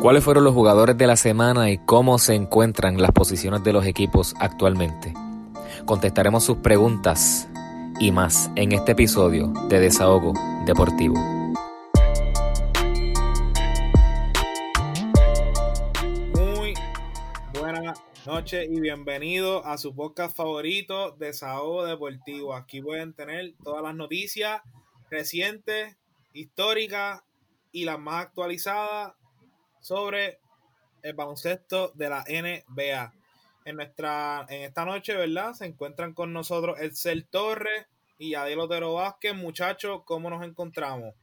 ¿Cuáles fueron los jugadores de la semana y cómo se encuentran las posiciones de los equipos actualmente? Contestaremos sus preguntas y más en este episodio de Desahogo Deportivo. Muy buenas noches y bienvenido a su podcast favorito, Desahogo Deportivo. Aquí pueden tener todas las noticias recientes, históricas y las más actualizadas sobre el baloncesto de la NBA. En, nuestra, en esta noche, ¿verdad? Se encuentran con nosotros Excel Torres y Adel Otero Vázquez. Muchachos, ¿cómo nos encontramos?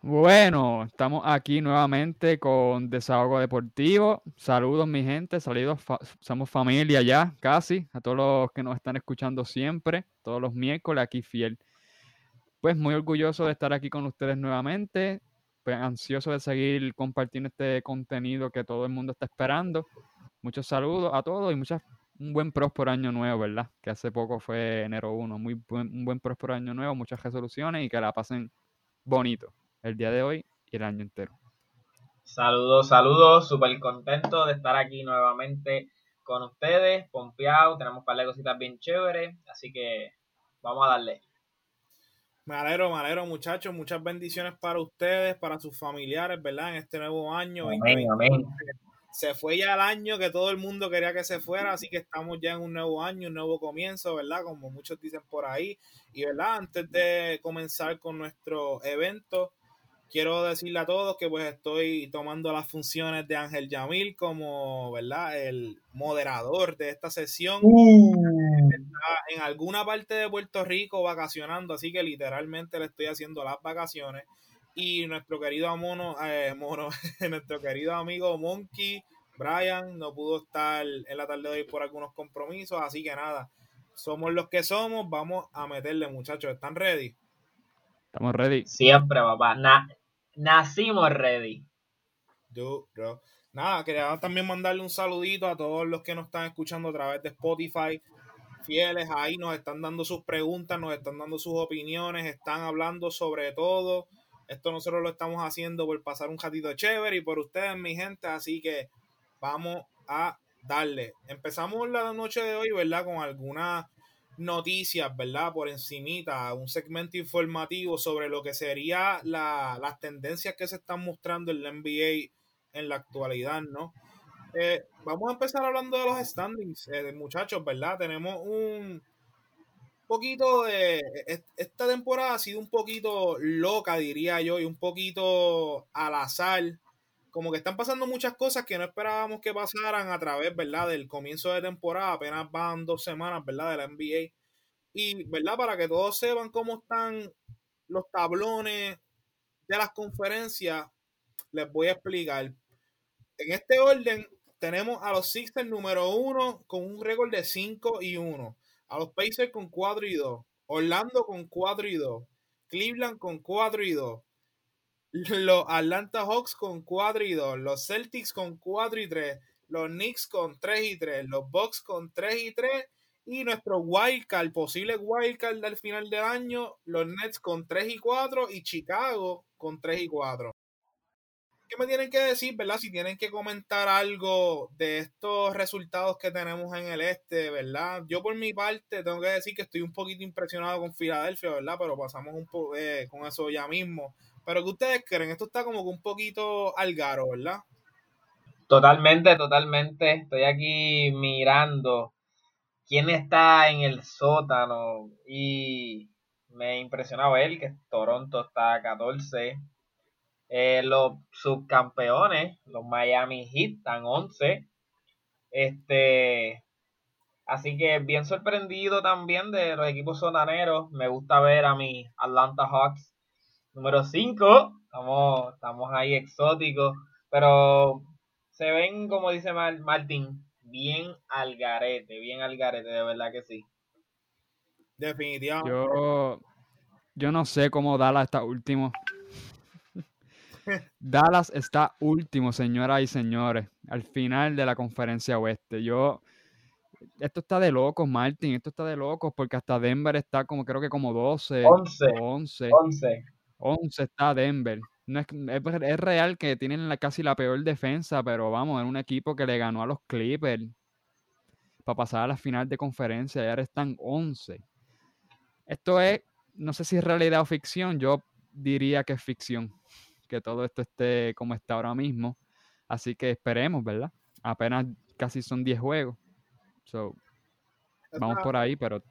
Bueno, estamos aquí nuevamente con Desahogo Deportivo. Saludos, mi gente. Saludos, somos familia ya, casi. A todos los que nos están escuchando siempre, todos los miércoles, aquí fiel. Pues muy orgulloso de estar aquí con ustedes nuevamente. Ansioso de seguir compartiendo este contenido que todo el mundo está esperando. Muchos saludos a todos y muchas, un buen próspero año nuevo, ¿verdad? Que hace poco fue enero 1. Muy buen, un buen próspero año nuevo, muchas resoluciones y que la pasen bonito el día de hoy y el año entero. Saludos, saludos, súper contento de estar aquí nuevamente con ustedes, pompeado, tenemos un par de cositas bien chéveres, así que vamos a darle. Me alegro, me alegro, muchachos, muchas bendiciones para ustedes, para sus familiares, ¿verdad? En este nuevo año. Amén, amén. Se fue ya el año que todo el mundo quería que se fuera, así que estamos ya en un nuevo año, un nuevo comienzo, ¿verdad? Como muchos dicen por ahí. Y, ¿verdad? Antes de comenzar con nuestro evento, quiero decirle a todos que pues estoy tomando las funciones de Ángel Yamil como, ¿verdad? El moderador de esta sesión. Uh. Está en alguna parte de Puerto Rico vacacionando, así que literalmente le estoy haciendo las vacaciones. Y nuestro querido mono, eh, mono nuestro querido amigo Monkey, Brian, no pudo estar en la tarde de hoy por algunos compromisos, así que nada, somos los que somos, vamos a meterle muchachos, ¿están ready? Estamos ready. Siempre, papá. nacimos ready. Duro. Nada, quería también mandarle un saludito a todos los que nos están escuchando a través de Spotify. Fieles ahí, nos están dando sus preguntas, nos están dando sus opiniones, están hablando sobre todo. Esto nosotros lo estamos haciendo por pasar un ratito chévere y por ustedes, mi gente. Así que vamos a darle. Empezamos la noche de hoy, ¿verdad? Con algunas noticias, ¿verdad? Por encimita, un segmento informativo sobre lo que sería la, las tendencias que se están mostrando en la NBA en la actualidad, ¿no? Eh, vamos a empezar hablando de los standings, eh, muchachos, ¿verdad? Tenemos un poquito de... Esta temporada ha sido un poquito loca, diría yo, y un poquito al azar. Como que están pasando muchas cosas que no esperábamos que pasaran a través, ¿verdad? Del comienzo de temporada, apenas van dos semanas, ¿verdad? De la NBA. Y, ¿verdad? Para que todos sepan cómo están los tablones de las conferencias, les voy a explicar. En este orden, tenemos a los Sixers número uno con un récord de 5 y 1. A los Pacers con 4 y 2. Orlando con 4 y 2. Cleveland con 4 y 2. Los Atlanta Hawks con 4 y 2. Los Celtics con 4 y 3. Los Knicks con 3 y 3. Los Bucks con 3 y 3. Y nuestro wildcard, posible wildcard al final del año, los Nets con 3 y 4 y Chicago con 3 y 4. ¿Qué me tienen que decir, verdad? Si tienen que comentar algo de estos resultados que tenemos en el este, ¿verdad? Yo por mi parte tengo que decir que estoy un poquito impresionado con Filadelfia, ¿verdad? Pero pasamos un poco eh, con eso ya mismo. Pero ¿qué ustedes creen? Esto está como que un poquito algaro, ¿verdad? Totalmente, totalmente. Estoy aquí mirando quién está en el sótano y me impresionado él que Toronto está a 14 eh, los subcampeones, los Miami Heat, están 11. Este, así que bien sorprendido también de los equipos sotaneros. Me gusta ver a mi Atlanta Hawks número 5. Estamos, estamos ahí exóticos, pero se ven, como dice Martín, bien al garete, bien al garete, de verdad que sí. Definitivamente. Yo, yo no sé cómo Dallas está último. Dallas está último, señoras y señores, al final de la conferencia oeste. Yo, esto está de locos, Martin, esto está de locos, porque hasta Denver está como, creo que como 12. 11. 11. 11. 11 está Denver. no es, es, real que tienen la, casi la peor defensa, pero vamos, es un equipo que le ganó a los Clippers para pasar a la final de conferencia y ahora están 11. Esto es, no sé si es realidad o ficción, yo diría que es ficción, que todo esto esté como está ahora mismo. Así que esperemos, ¿verdad? Apenas casi son 10 juegos. So, vamos por ahí, pero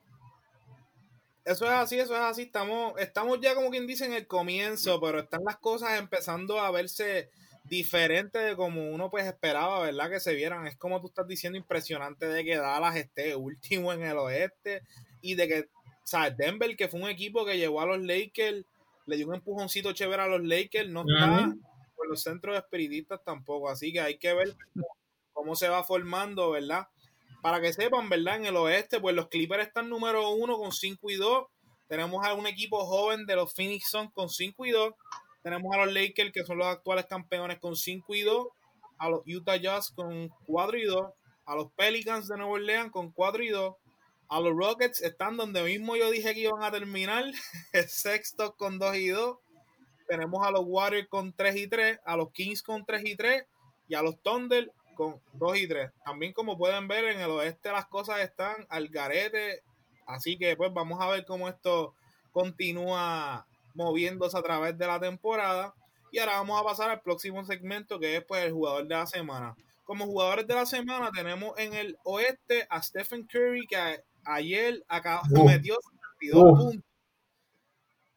eso es así, eso es así. Estamos, estamos ya como quien dice en el comienzo, pero están las cosas empezando a verse diferentes de como uno pues esperaba, ¿verdad? Que se vieran. Es como tú estás diciendo, impresionante de que Dallas esté último en el oeste y de que, ¿sabes? Denver, que fue un equipo que llevó a los Lakers, le dio un empujoncito chévere a los Lakers, no está por los centros espiritistas tampoco. Así que hay que ver cómo se va formando, ¿verdad? para que sepan, ¿verdad? En el oeste, pues los Clippers están número uno con 5 y 2. Tenemos a un equipo joven de los Phoenix Suns con 5 y 2. Tenemos a los Lakers, que son los actuales campeones, con 5 y 2. A los Utah Jazz con 4 y 2. A los Pelicans de Nueva Orleans con 4 y 2. A los Rockets están donde mismo yo dije que iban a terminar. Sexto con 2 y 2. Tenemos a los Warriors con 3 y 3. A los Kings con 3 y 3. Y a los Thunder con 2 y 3. También como pueden ver en el oeste las cosas están al garete, así que pues vamos a ver cómo esto continúa moviéndose a través de la temporada. Y ahora vamos a pasar al próximo segmento que es pues el jugador de la semana. Como jugadores de la semana tenemos en el oeste a Stephen Curry que ayer acá metió 72 puntos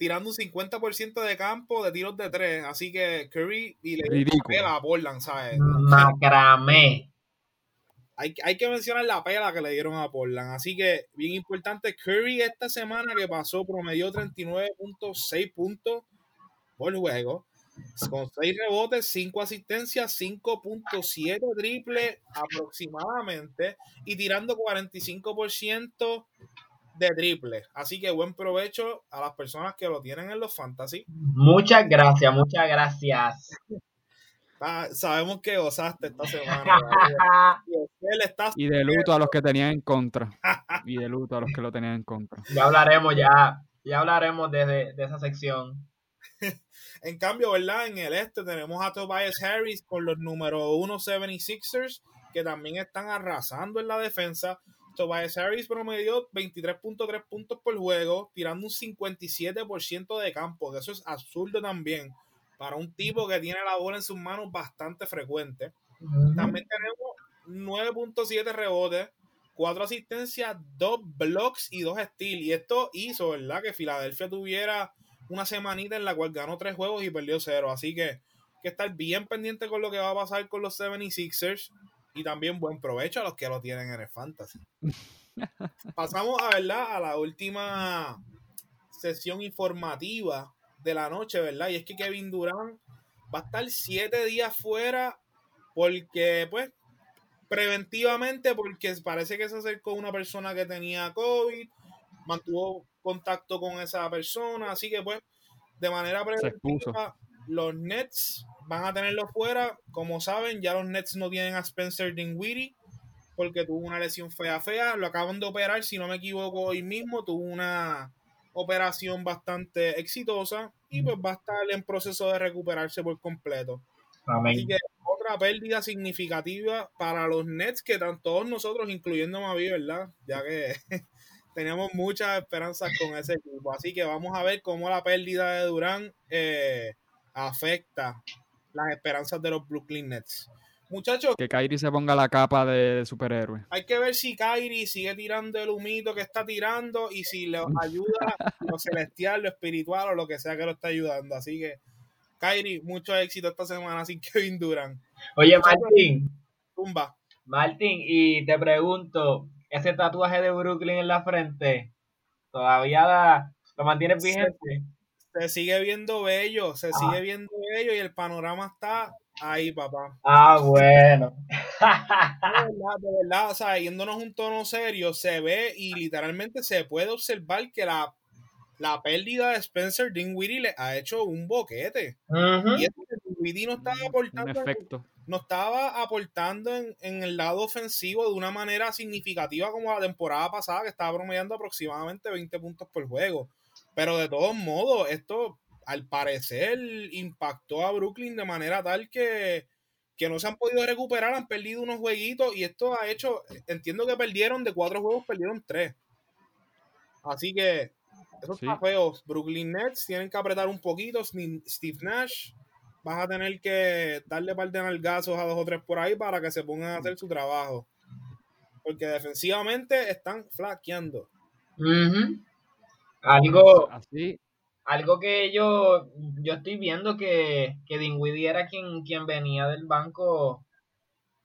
tirando un 50% de campo de tiros de tres. Así que Curry y le pela a Portland, ¿sabes? Macramé. Hay, hay, que mencionar la pela que le dieron a Portland. Así que, bien importante, Curry esta semana que pasó promedió 39.6 puntos por juego. Con 6 rebotes, 5 asistencias, 5.7 triple aproximadamente y tirando 45% de triple. Así que buen provecho a las personas que lo tienen en los fantasy. Muchas gracias, muchas gracias. Ah, sabemos que gozaste esta semana. y de luto a los que tenían en contra. y de luto a los que lo tenían en contra. Ya hablaremos, ya, ya hablaremos de, de esa sección. En cambio, ¿verdad? En el este tenemos a Tobias Harris con los número 1 76ers, que también están arrasando en la defensa. Tobias Harris promedió 23.3 puntos por juego, tirando un 57% de campo, que eso es absurdo también para un tipo que tiene la bola en sus manos bastante frecuente. También tenemos 9.7 rebotes, 4 asistencias, 2 blocks y 2 steals. Y esto hizo, ¿verdad? Que Filadelfia tuviera una semanita en la cual ganó 3 juegos y perdió 0. Así que hay que estar bien pendiente con lo que va a pasar con los 76ers y también buen provecho a los que lo tienen en el fantasy. Pasamos a verdad a la última sesión informativa de la noche, ¿verdad? Y es que Kevin Durant va a estar siete días fuera porque, pues, preventivamente, porque parece que se acercó una persona que tenía COVID, mantuvo contacto con esa persona, así que, pues, de manera preventiva, los Nets van a tenerlo fuera. Como saben, ya los Nets no tienen a Spencer Dinwiddie porque tuvo una lesión fea fea. Lo acaban de operar, si no me equivoco, hoy mismo. Tuvo una operación bastante exitosa y pues va a estar en proceso de recuperarse por completo. Así que otra pérdida significativa para los Nets que tan todos nosotros, incluyendo mí, ¿verdad? Ya que teníamos muchas esperanzas con ese equipo. Así que vamos a ver cómo la pérdida de Durán eh, afecta las esperanzas de los Brooklyn Nets. Muchachos. Que Kyrie se ponga la capa de superhéroe. Hay que ver si Kyrie sigue tirando el humito que está tirando y si le ayuda lo celestial, lo espiritual o lo que sea que lo está ayudando. Así que, Kyrie, mucho éxito esta semana sin Kevin Durant. Oye, Martín. Tumba. Martín, y te pregunto, ese tatuaje de Brooklyn en la frente, ¿todavía lo mantienes vigente? se sigue viendo bello, se sigue ah. viendo bello y el panorama está ahí, papá. Ah, bueno. De verdad, o sea, yéndonos un tono serio, se ve y literalmente se puede observar que la, la pérdida de Spencer Dinwiddie le ha hecho un boquete. Y es que Dinwiddie no estaba aportando, no estaba aportando en, en, el lado ofensivo de una manera significativa como la temporada pasada, que estaba promediando aproximadamente 20 puntos por juego. Pero de todos modos, esto al parecer impactó a Brooklyn de manera tal que, que no se han podido recuperar, han perdido unos jueguitos y esto ha hecho, entiendo que perdieron de cuatro juegos, perdieron tres. Así que eso está feo. Brooklyn Nets tienen que apretar un poquito. Steve Nash, vas a tener que darle par de nalgazos a dos o tres por ahí para que se pongan a hacer su trabajo. Porque defensivamente están flaqueando. Algo, Así. algo que yo, yo estoy viendo que, que Dinwiddie era quien, quien venía del banco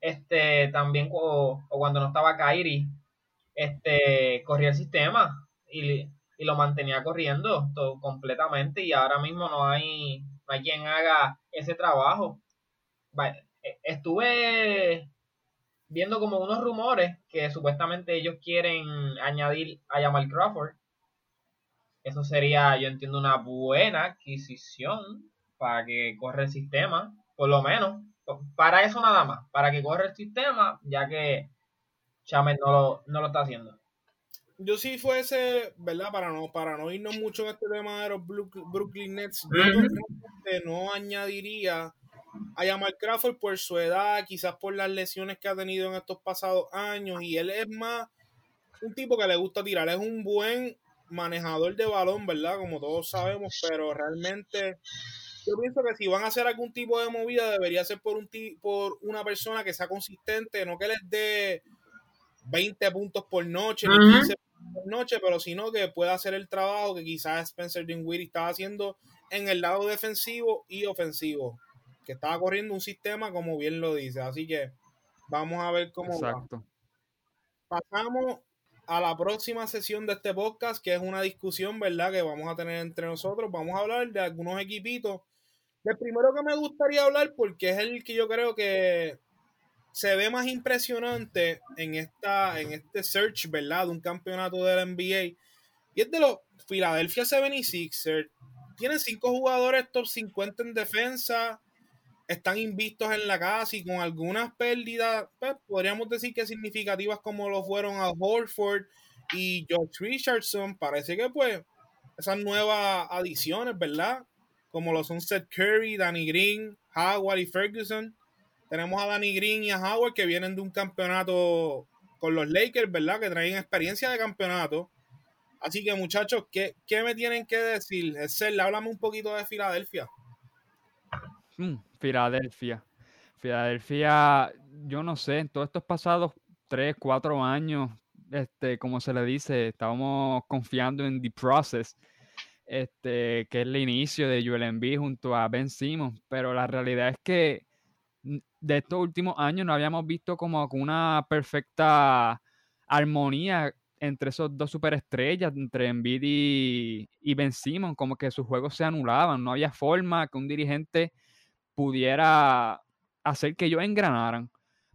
este también o, cuando no estaba Kyrie, este corría el sistema y, lo mantenía corriendo todo, completamente y ahora mismo no hay, no hay quien haga ese trabajo. E, estuve viendo como unos rumores que supuestamente ellos quieren añadir a Jamal Crawford. Eso sería, yo entiendo, una buena adquisición para que corra el sistema, por lo menos. Para eso nada más, para que corra el sistema, ya que Chávez no lo, no lo está haciendo. Yo si fuese, ¿verdad? Para no, para no irnos mucho en este tema de los Brooklyn Nets, yo no añadiría a Jamal Crawford por su edad, quizás por las lesiones que ha tenido en estos pasados años, y él es más un tipo que le gusta tirar, es un buen manejador de balón, ¿verdad? Como todos sabemos, pero realmente yo pienso que si van a hacer algún tipo de movida debería ser por un por una persona que sea consistente, no que les dé 20 puntos por noche, ni 15 por noche, pero sino que pueda hacer el trabajo que quizás Spencer Dinwiddie estaba haciendo en el lado defensivo y ofensivo que estaba corriendo un sistema como bien lo dice. Así que vamos a ver cómo Exacto. Pasamos a la próxima sesión de este podcast, que es una discusión, ¿verdad? Que vamos a tener entre nosotros. Vamos a hablar de algunos equipitos. El primero que me gustaría hablar, porque es el que yo creo que se ve más impresionante en, esta, en este search, ¿verdad? De un campeonato de la NBA. Y es de los Philadelphia 76ers. Tienen cinco jugadores top 50 en defensa están invistos en la casa y con algunas pérdidas, pues, podríamos decir que significativas como lo fueron a Horford y George Richardson, parece que pues esas nuevas adiciones, ¿verdad? Como lo son Seth Curry, Danny Green, Howard y Ferguson. Tenemos a Danny Green y a Howard que vienen de un campeonato con los Lakers, ¿verdad? Que traen experiencia de campeonato. Así que muchachos, ¿qué, qué me tienen que decir? Excel, háblame un poquito de Filadelfia. Mm, Filadelfia. Filadelfia, yo no sé, en todos estos pasados tres, cuatro años, este, como se le dice, estábamos confiando en The Process, este, que es el inicio de Joel Embiid junto a Ben Simmons, pero la realidad es que de estos últimos años no habíamos visto como una perfecta armonía entre esos dos superestrellas, entre Embiid y, y Ben Simmons, como que sus juegos se anulaban, no había forma que un dirigente pudiera hacer que ellos engranaran.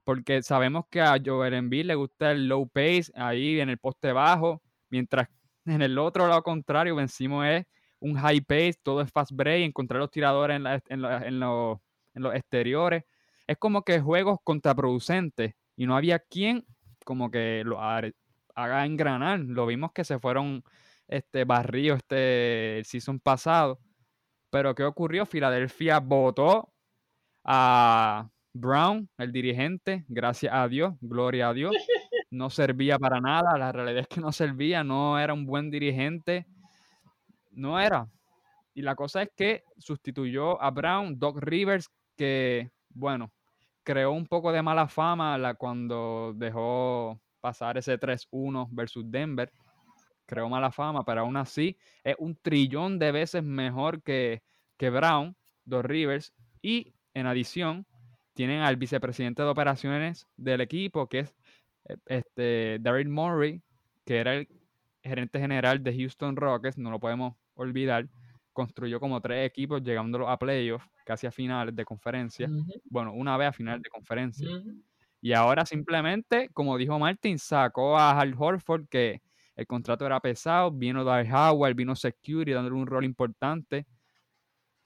Porque sabemos que a Joel Embiid le gusta el low pace ahí en el poste bajo, mientras en el otro lado contrario vencimos es un high pace, todo es fast break, encontrar los tiradores en, los, en los exteriores. Es como que juegos contraproducentes y no había quien como que lo haga engranar. Lo vimos que se fueron este barrio este el season pasado pero ¿qué ocurrió? Filadelfia votó a Brown, el dirigente, gracias a Dios, gloria a Dios. No servía para nada, la realidad es que no servía, no era un buen dirigente, no era. Y la cosa es que sustituyó a Brown, Doc Rivers, que, bueno, creó un poco de mala fama cuando dejó pasar ese 3-1 versus Denver. Creó mala fama, pero aún así es un trillón de veces mejor que, que Brown, dos Rivers, y en adición tienen al vicepresidente de operaciones del equipo, que es eh, este, Murray, que era el gerente general de Houston Rockets, no lo podemos olvidar, construyó como tres equipos llegándolo a playoffs, casi a finales de conferencia, bueno, una vez a finales de conferencia. Y ahora simplemente, como dijo Martin, sacó a Hal Horford, que el contrato era pesado, vino Dwight Howard, vino Security dándole un rol importante.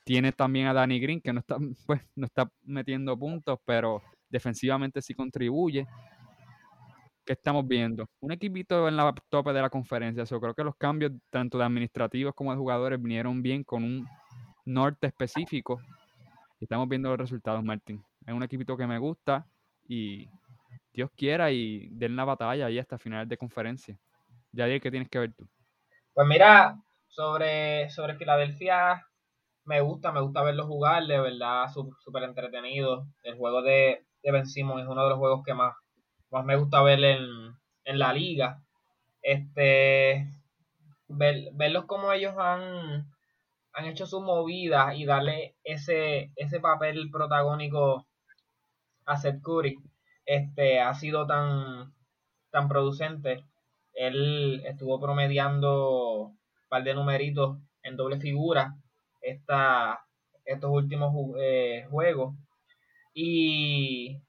Tiene también a Danny Green, que no está, pues, no está metiendo puntos, pero defensivamente sí contribuye. ¿Qué estamos viendo? Un equipito en la tope de la conferencia. Yo creo que los cambios, tanto de administrativos como de jugadores, vinieron bien con un norte específico. Estamos viendo los resultados, Martín. Es un equipito que me gusta y Dios quiera y den la batalla ahí hasta finales de conferencia. Ya ¿qué tienes que ver tú? Pues mira, sobre, sobre Filadelfia, me gusta, me gusta verlo jugar, de verdad, súper entretenido. El juego de, de Ben es uno de los juegos que más, más me gusta ver en, en la liga. Este, ver, verlos como ellos han, han hecho sus movidas y darle ese, ese papel protagónico a Seth Curry, este, ha sido tan, tan producente. Él estuvo promediando un par de numeritos en doble figura esta, estos últimos eh, juegos. Y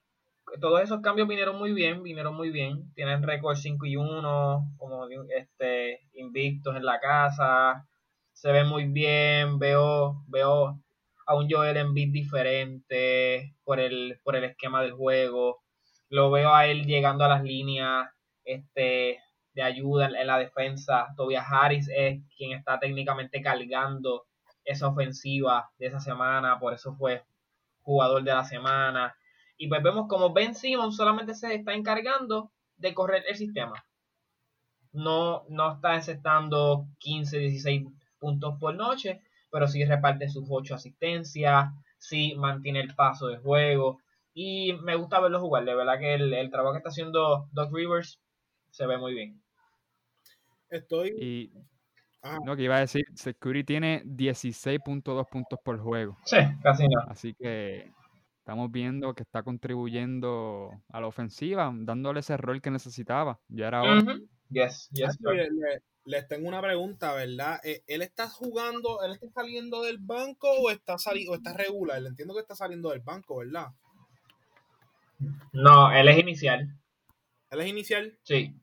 todos esos cambios vinieron muy bien, vinieron muy bien. Tienen récord 5 y 1, como este, invictos en la casa. Se ve muy bien, veo, veo a un Joel Embiid diferente por el, por el esquema del juego. Lo veo a él llegando a las líneas este, de ayuda en, la defensa. Tobias Harris es quien está técnicamente cargando esa ofensiva de esa semana, por eso fue jugador de la semana. Y pues vemos como Ben Simmons solamente se está encargando de correr el sistema. No, no está encestando 15, 16 puntos por noche, pero sí reparte sus 8 asistencias, sí mantiene el paso de juego. Y me gusta verlo jugar, de verdad que el, trabajo que está haciendo Doc Rivers se ve muy bien. Estoy. Y no, que iba a decir, Security tiene 16.2 puntos por juego. Sí, casi no. Así que estamos viendo que está contribuyendo a la ofensiva, dándole ese rol que necesitaba. Ya era hora. Yes, yes. les, tengo una pregunta, ¿verdad? Eh, ¿Él está jugando, él está saliendo del banco o está saliendo o está regular? Le entiendo que está saliendo del banco, ¿verdad? No, él es inicial. ¿Él es inicial? Sí.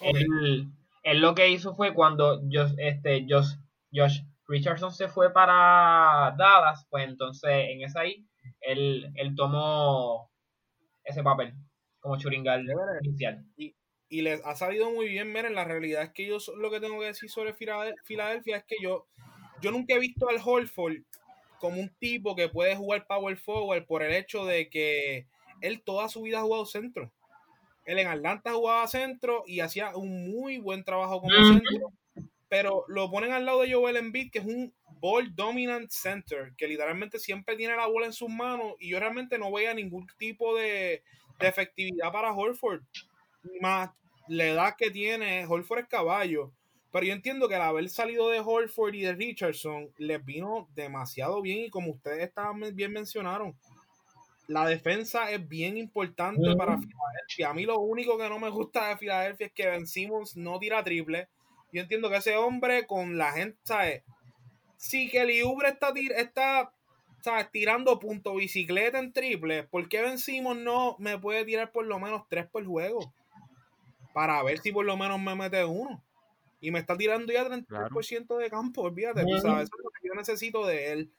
Él, lo que hizo fue cuando Josh, este, Josh, Josh Richardson se fue para Dallas, pues entonces en esa ahí él, él tomó ese papel como churingal inicial. Y, y les ha salido muy bien. Miren, la realidad es que yo lo que tengo que decir sobre Filadelfia es que yo, yo nunca he visto al Holford como un tipo que puede jugar power forward por el hecho de que él toda su vida ha jugado centro. Él en Atlanta jugaba centro y hacía un muy buen trabajo como centro. Pero lo ponen al lado de Joel Embiid, que es un ball dominant center, que literalmente siempre tiene la bola en sus manos. Y yo realmente no veía ningún tipo de, efectividad para Horford. Más la edad que tiene, Horford es caballo. Pero yo entiendo que al haber salido de Horford y de Richardson, les vino demasiado bien. Y como ustedes estaban bien mencionaron, la defensa es bien importante para Filadelfia. A mí lo único que no me gusta de Filadelfia es que Ben Simmons no tira triple. Yo entiendo que ese hombre con la gente, ¿sabes? Si Kelly Ubre está, está ¿sabes? tirando punto bicicleta en triple, ¿por qué Ben Simmons no me puede tirar por lo menos tres por juego? Para ver si por lo menos me mete uno. Y me está tirando ya 33% de campo, olvídate, sabes, eso es lo que yo necesito de él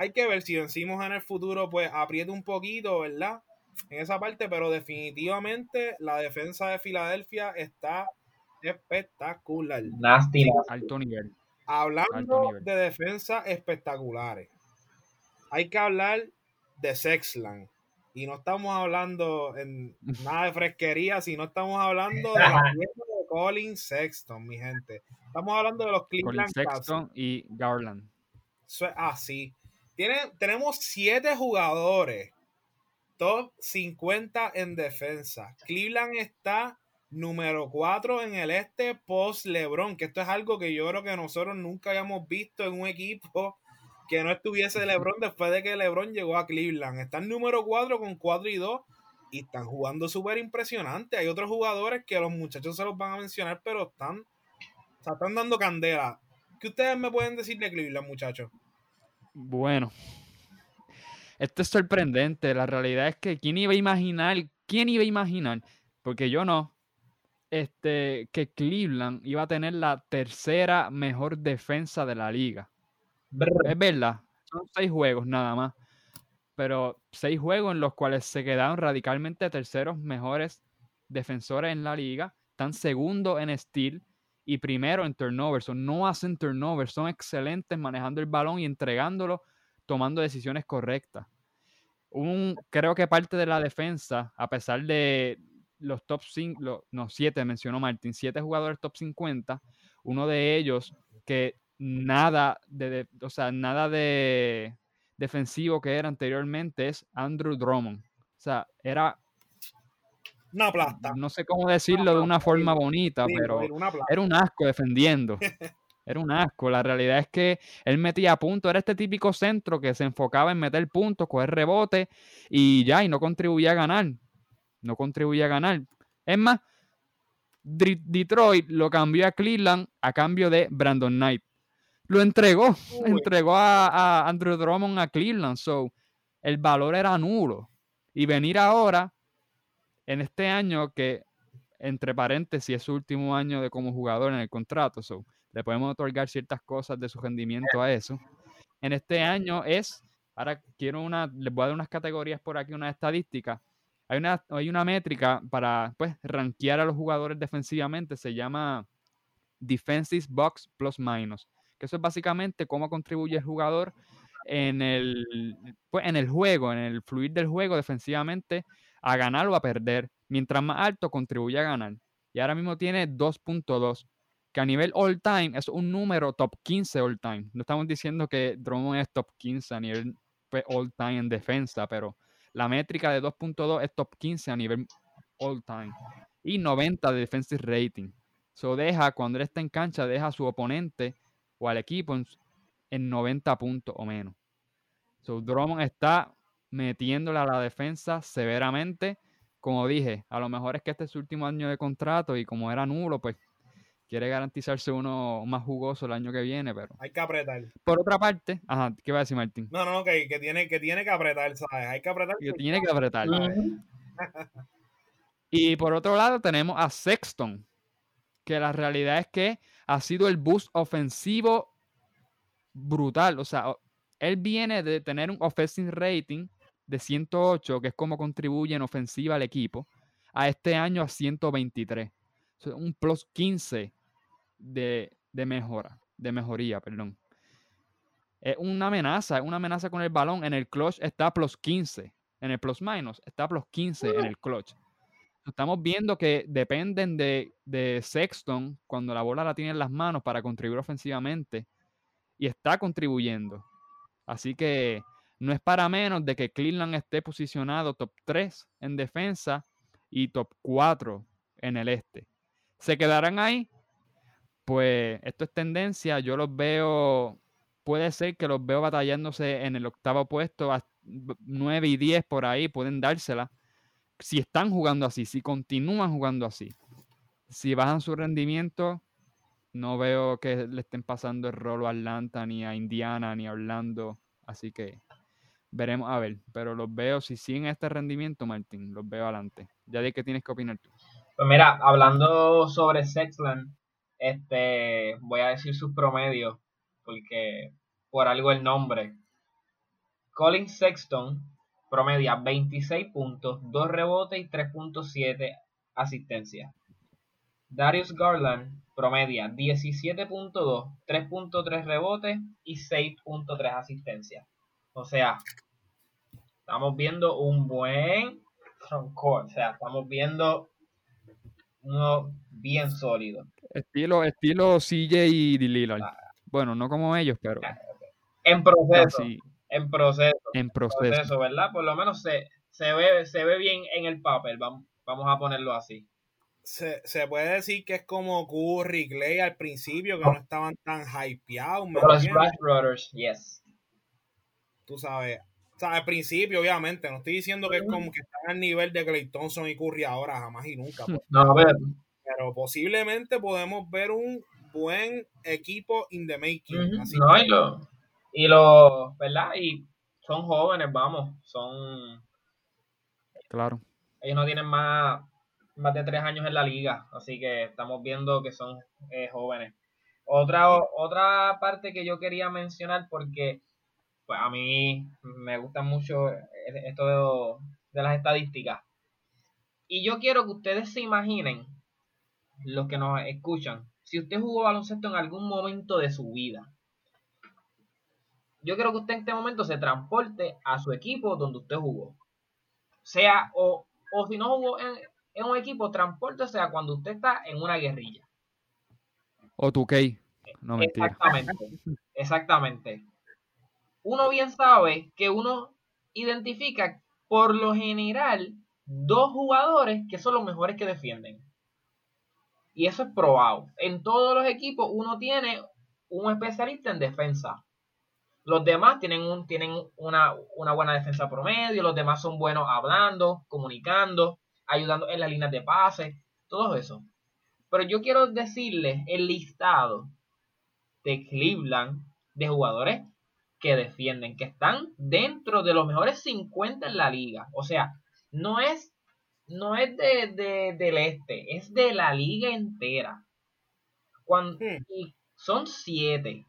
hay que ver si vencimos en el futuro, pues apriete un poquito, ¿verdad? En esa parte, pero definitivamente la defensa de Filadelfia está espectacular. Nasty. Alto nivel. Hablando de defensa espectaculares, hay que hablar de Sexland. Y no estamos hablando en nada de fresquería, sino estamos hablando de la de Colin Sexton, mi gente. Estamos hablando de los Cleveland Colin Sexton y Garland. Eso es así tenemos siete jugadores, top 50 en defensa. Cleveland está número 4 en el este post LeBron, que esto es algo que yo creo que nosotros nunca habíamos visto en un equipo que no estuviese LeBron después de que LeBron llegó a Cleveland. Están número 4 con 4 y 2 y están jugando súper impresionante. Hay otros jugadores que los muchachos se los van a mencionar, pero están, están dando candela. ¿Qué ustedes me pueden decir de Cleveland, muchachos? Bueno, esto es sorprendente. La realidad es que quién iba a imaginar, quién iba a imaginar, porque yo no, este, que Cleveland iba a tener la tercera mejor defensa de la liga. Es verdad, son seis juegos nada más, pero seis juegos en los cuales se quedaron radicalmente terceros mejores defensores en la liga, están segundo en steel y primero en turnovers. no hacen turnovers, son excelentes manejando el balón y entregándolo, tomando decisiones correctas. Un, creo que parte de la defensa, a pesar de los top 5, no, 7 mencionó Martín, 7 jugadores top 50, uno de ellos que nada de, o sea, nada de defensivo que era anteriormente es Andrew Drummond. O sea, era una plata. No sé cómo decirlo de una forma bonita, pero era un asco defendiendo. Era un asco. La realidad es que él metía puntos. Era este típico centro que se enfocaba en meter puntos, coger rebote y ya, y no contribuía a ganar. No contribuía a ganar. Es más, Detroit lo cambió a Cleveland a cambio de Brandon Knight. Lo entregó. Entregó a, a, Andrew Drummond a Cleveland. So, el valor era nulo. Y venir ahora en este año que, entre paréntesis, es su último año de como jugador en el contrato, so, le podemos otorgar ciertas cosas de su rendimiento a eso. En este año es, ahora quiero una, les voy a dar unas categorías por aquí, una estadística. Hay una, hay una métrica para, pues, rankear a los jugadores defensivamente, se llama Defensive Box Plus Minus, que eso es básicamente cómo contribuye el jugador en el, pues, en el juego, en el fluir del juego defensivamente a ganar o a perder. Mientras más alto, contribuye a ganar. Y ahora mismo tiene 2.2, que a nivel all time es un número top 15 all time. No estamos diciendo que Drummond es top 15 a nivel pues, all time en defensa, pero la métrica de 2.2 es top 15 a nivel all time. Y 90 de defensive rating. So deja, cuando él está en cancha, deja a su oponente o al equipo en, en 90 puntos o menos. So Drummond está metiéndole a la defensa severamente. Como dije, a lo mejor es que este es su último año de contrato y como era nulo, pues quiere garantizarse uno más jugoso el año que viene, pero... Hay que apretar. Por otra parte, ajá, ¿qué va a decir Martín? No, no, que, que, tiene, que tiene que apretar, ¿sabes? Hay que apretar. Que tiene que apretar. y por otro lado tenemos a Sexton, que la realidad es que ha sido el boost ofensivo brutal. O sea, él viene de tener un offensive rating de 108, que es como contribuye en ofensiva al equipo, a este año a 123. un plus 15 de, mejora, de mejoría, perdón. Es una amenaza, es una amenaza con el balón. En el clutch está plus 15. En el plus minus está plus 15 en el clutch. Estamos viendo que dependen de, de Sexton cuando la bola la tiene en las manos para contribuir ofensivamente. Y está contribuyendo. Así que no es para menos de que Cleveland esté posicionado top 3 en defensa y top 4 en el este. ¿Se quedarán ahí? Pues esto es tendencia. Yo los veo, puede ser que los veo batallándose en el octavo puesto, a 9 y 10 por ahí, pueden dársela. Si están jugando así, si continúan jugando así. Si bajan su rendimiento, no veo que le estén pasando el rolo a Atlanta, ni a Indiana, ni a Orlando. Así que veremos a ver. Pero los veo, si siguen este rendimiento, Martín, los veo adelante. Ya de qué tienes que opinar tú. Pues mira, hablando sobre Sexland, este, voy a decir sus promedios, porque por algo el nombre. Colin Sexton promedia 26 puntos, 2 rebotes y 3.7 asistencias. Darius Garland promedia 17.2, 3.3 rebotes y 6.3 asistencias. O sea, estamos viendo un buen frontcourt. O sea, estamos viendo uno bien sólido. Estilo, estilo CJ y Lillard. Bueno, no como ellos, pero. En proceso. En proceso. En proceso. ¿verdad? Por lo menos se, se, ve, se ve bien en el papel. Vamos, vamos a ponerlo así se, se, puede decir que es como Curry y Clay al principio, que no estaban tan hypeados. Los Splash Brothers, yes. Tú sabes. O sea, al principio, obviamente, no estoy diciendo que es como que están al nivel de Clay Thompson y Curry ahora, jamás y nunca. Pues. No, a ver. Pero posiblemente podemos ver un buen equipo in the making. no, lo, y lo, ¿verdad? Y son jóvenes, vamos, son... Claro. Ellos no tienen más más de tres años en la liga, así que estamos viendo que son eh, jóvenes. Otra, otra parte que yo quería mencionar, porque pues, a mí me gusta mucho esto de, las estadísticas. Y yo quiero que ustedes se imaginen, los que nos escuchan, si usted jugó baloncesto en algún momento de su vida, yo quiero que usted en este momento se transporte a su equipo donde usted jugó. Sea, o, o si no jugó en, en un equipo, transporte a cuando usted está en una guerrilla. O tu No mentira. Exactamente. Exactamente. Uno bien sabe que uno identifica por lo general dos jugadores que son los mejores que defienden. Y eso es probado. En todos los equipos uno tiene un especialista en defensa. Los demás tienen, un, tienen una, una, buena defensa promedio, los demás son buenos hablando, comunicando, ayudando en las líneas de pase, todo eso. Pero yo quiero decirles el listado de Cleveland de jugadores que defienden, que están dentro de los mejores 50 en la liga. O sea, no es, no es de, del este, es de la liga entera. Cuando, y son siete.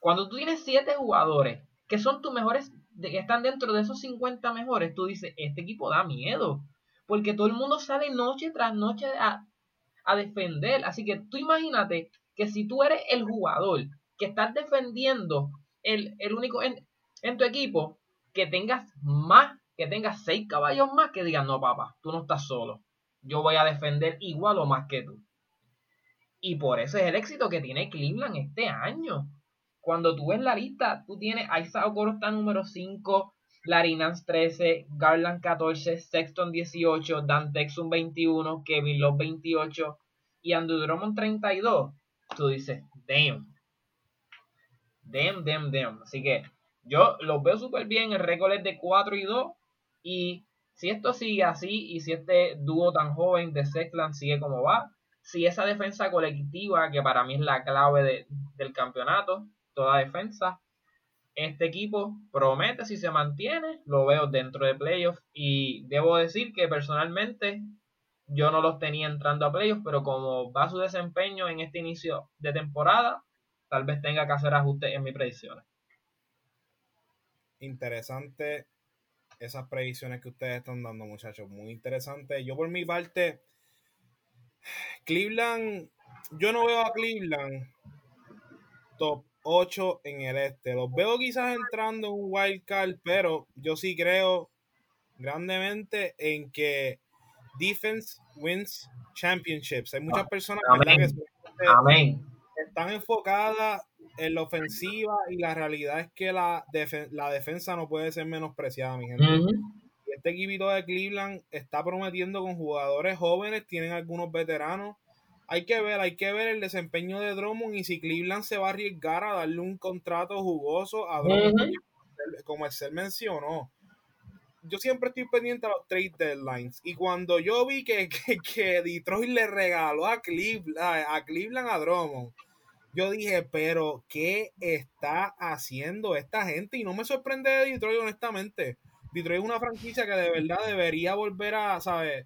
Cuando tú tienes siete jugadores que son tus mejores, que están dentro de esos 50 mejores, tú dices, este equipo da miedo. Porque todo el mundo sale noche tras noche a, defender. Así que tú imagínate que si tú eres el jugador que estás defendiendo el, único en, en, tu equipo que tengas más, que tengas seis caballos más que digan, no, papá, tú no estás solo. Yo voy a defender igual o más que tú. Y por eso es el éxito que tiene Cleveland este año. Cuando tú ves la lista, tú tienes a Isaac Okoro está número 5, Larry Nance 13, Garland 14, Sexton 18, Dan Texum 21, Kevin Love 28 y Andrew Drummond 32. Tú dices, damn, Dem, dem, dem. Así que yo los veo súper bien. El récord es de 4 y 2. Y si esto sigue así y si este dúo tan joven de Sexland sigue como va, si esa defensa colectiva, que para mí es la clave del campeonato, toda defensa, este equipo promete si se mantiene, lo veo dentro de playoffs. Y debo decir que personalmente yo no los tenía entrando a playoffs, pero como va su desempeño en este inicio de temporada, tal vez tenga que hacer ajustes en mis predicciones. Interesante esas predicciones que ustedes están dando, muchachos. Muy interesante. Yo por mi parte, Cleveland, yo no veo a Cleveland top 8 en el este. Los veo quizás entrando en un wild card, pero yo sí creo grandemente en que defense wins championships. Hay muchas personas que Amén están enfocadas en la ofensiva y la realidad es que la, la defensa no puede ser menospreciada, mi gente. Este equipo de Cleveland está prometiendo con jugadores jóvenes, tienen algunos veteranos. Hay que ver, hay que ver el desempeño de Drummond y si Cleveland se va a arriesgar a darle un contrato jugoso a Drummond, como el ser mencionó. Yo siempre estoy pendiente a los trade deadlines. Y cuando yo vi que, que, Detroit le regaló a Cleveland a, Cleveland a Drummond, yo dije, pero ¿qué está haciendo esta gente? Y no me sorprende de Detroit, honestamente. Detroit es una franquicia que de verdad debería volver a, ¿sabes?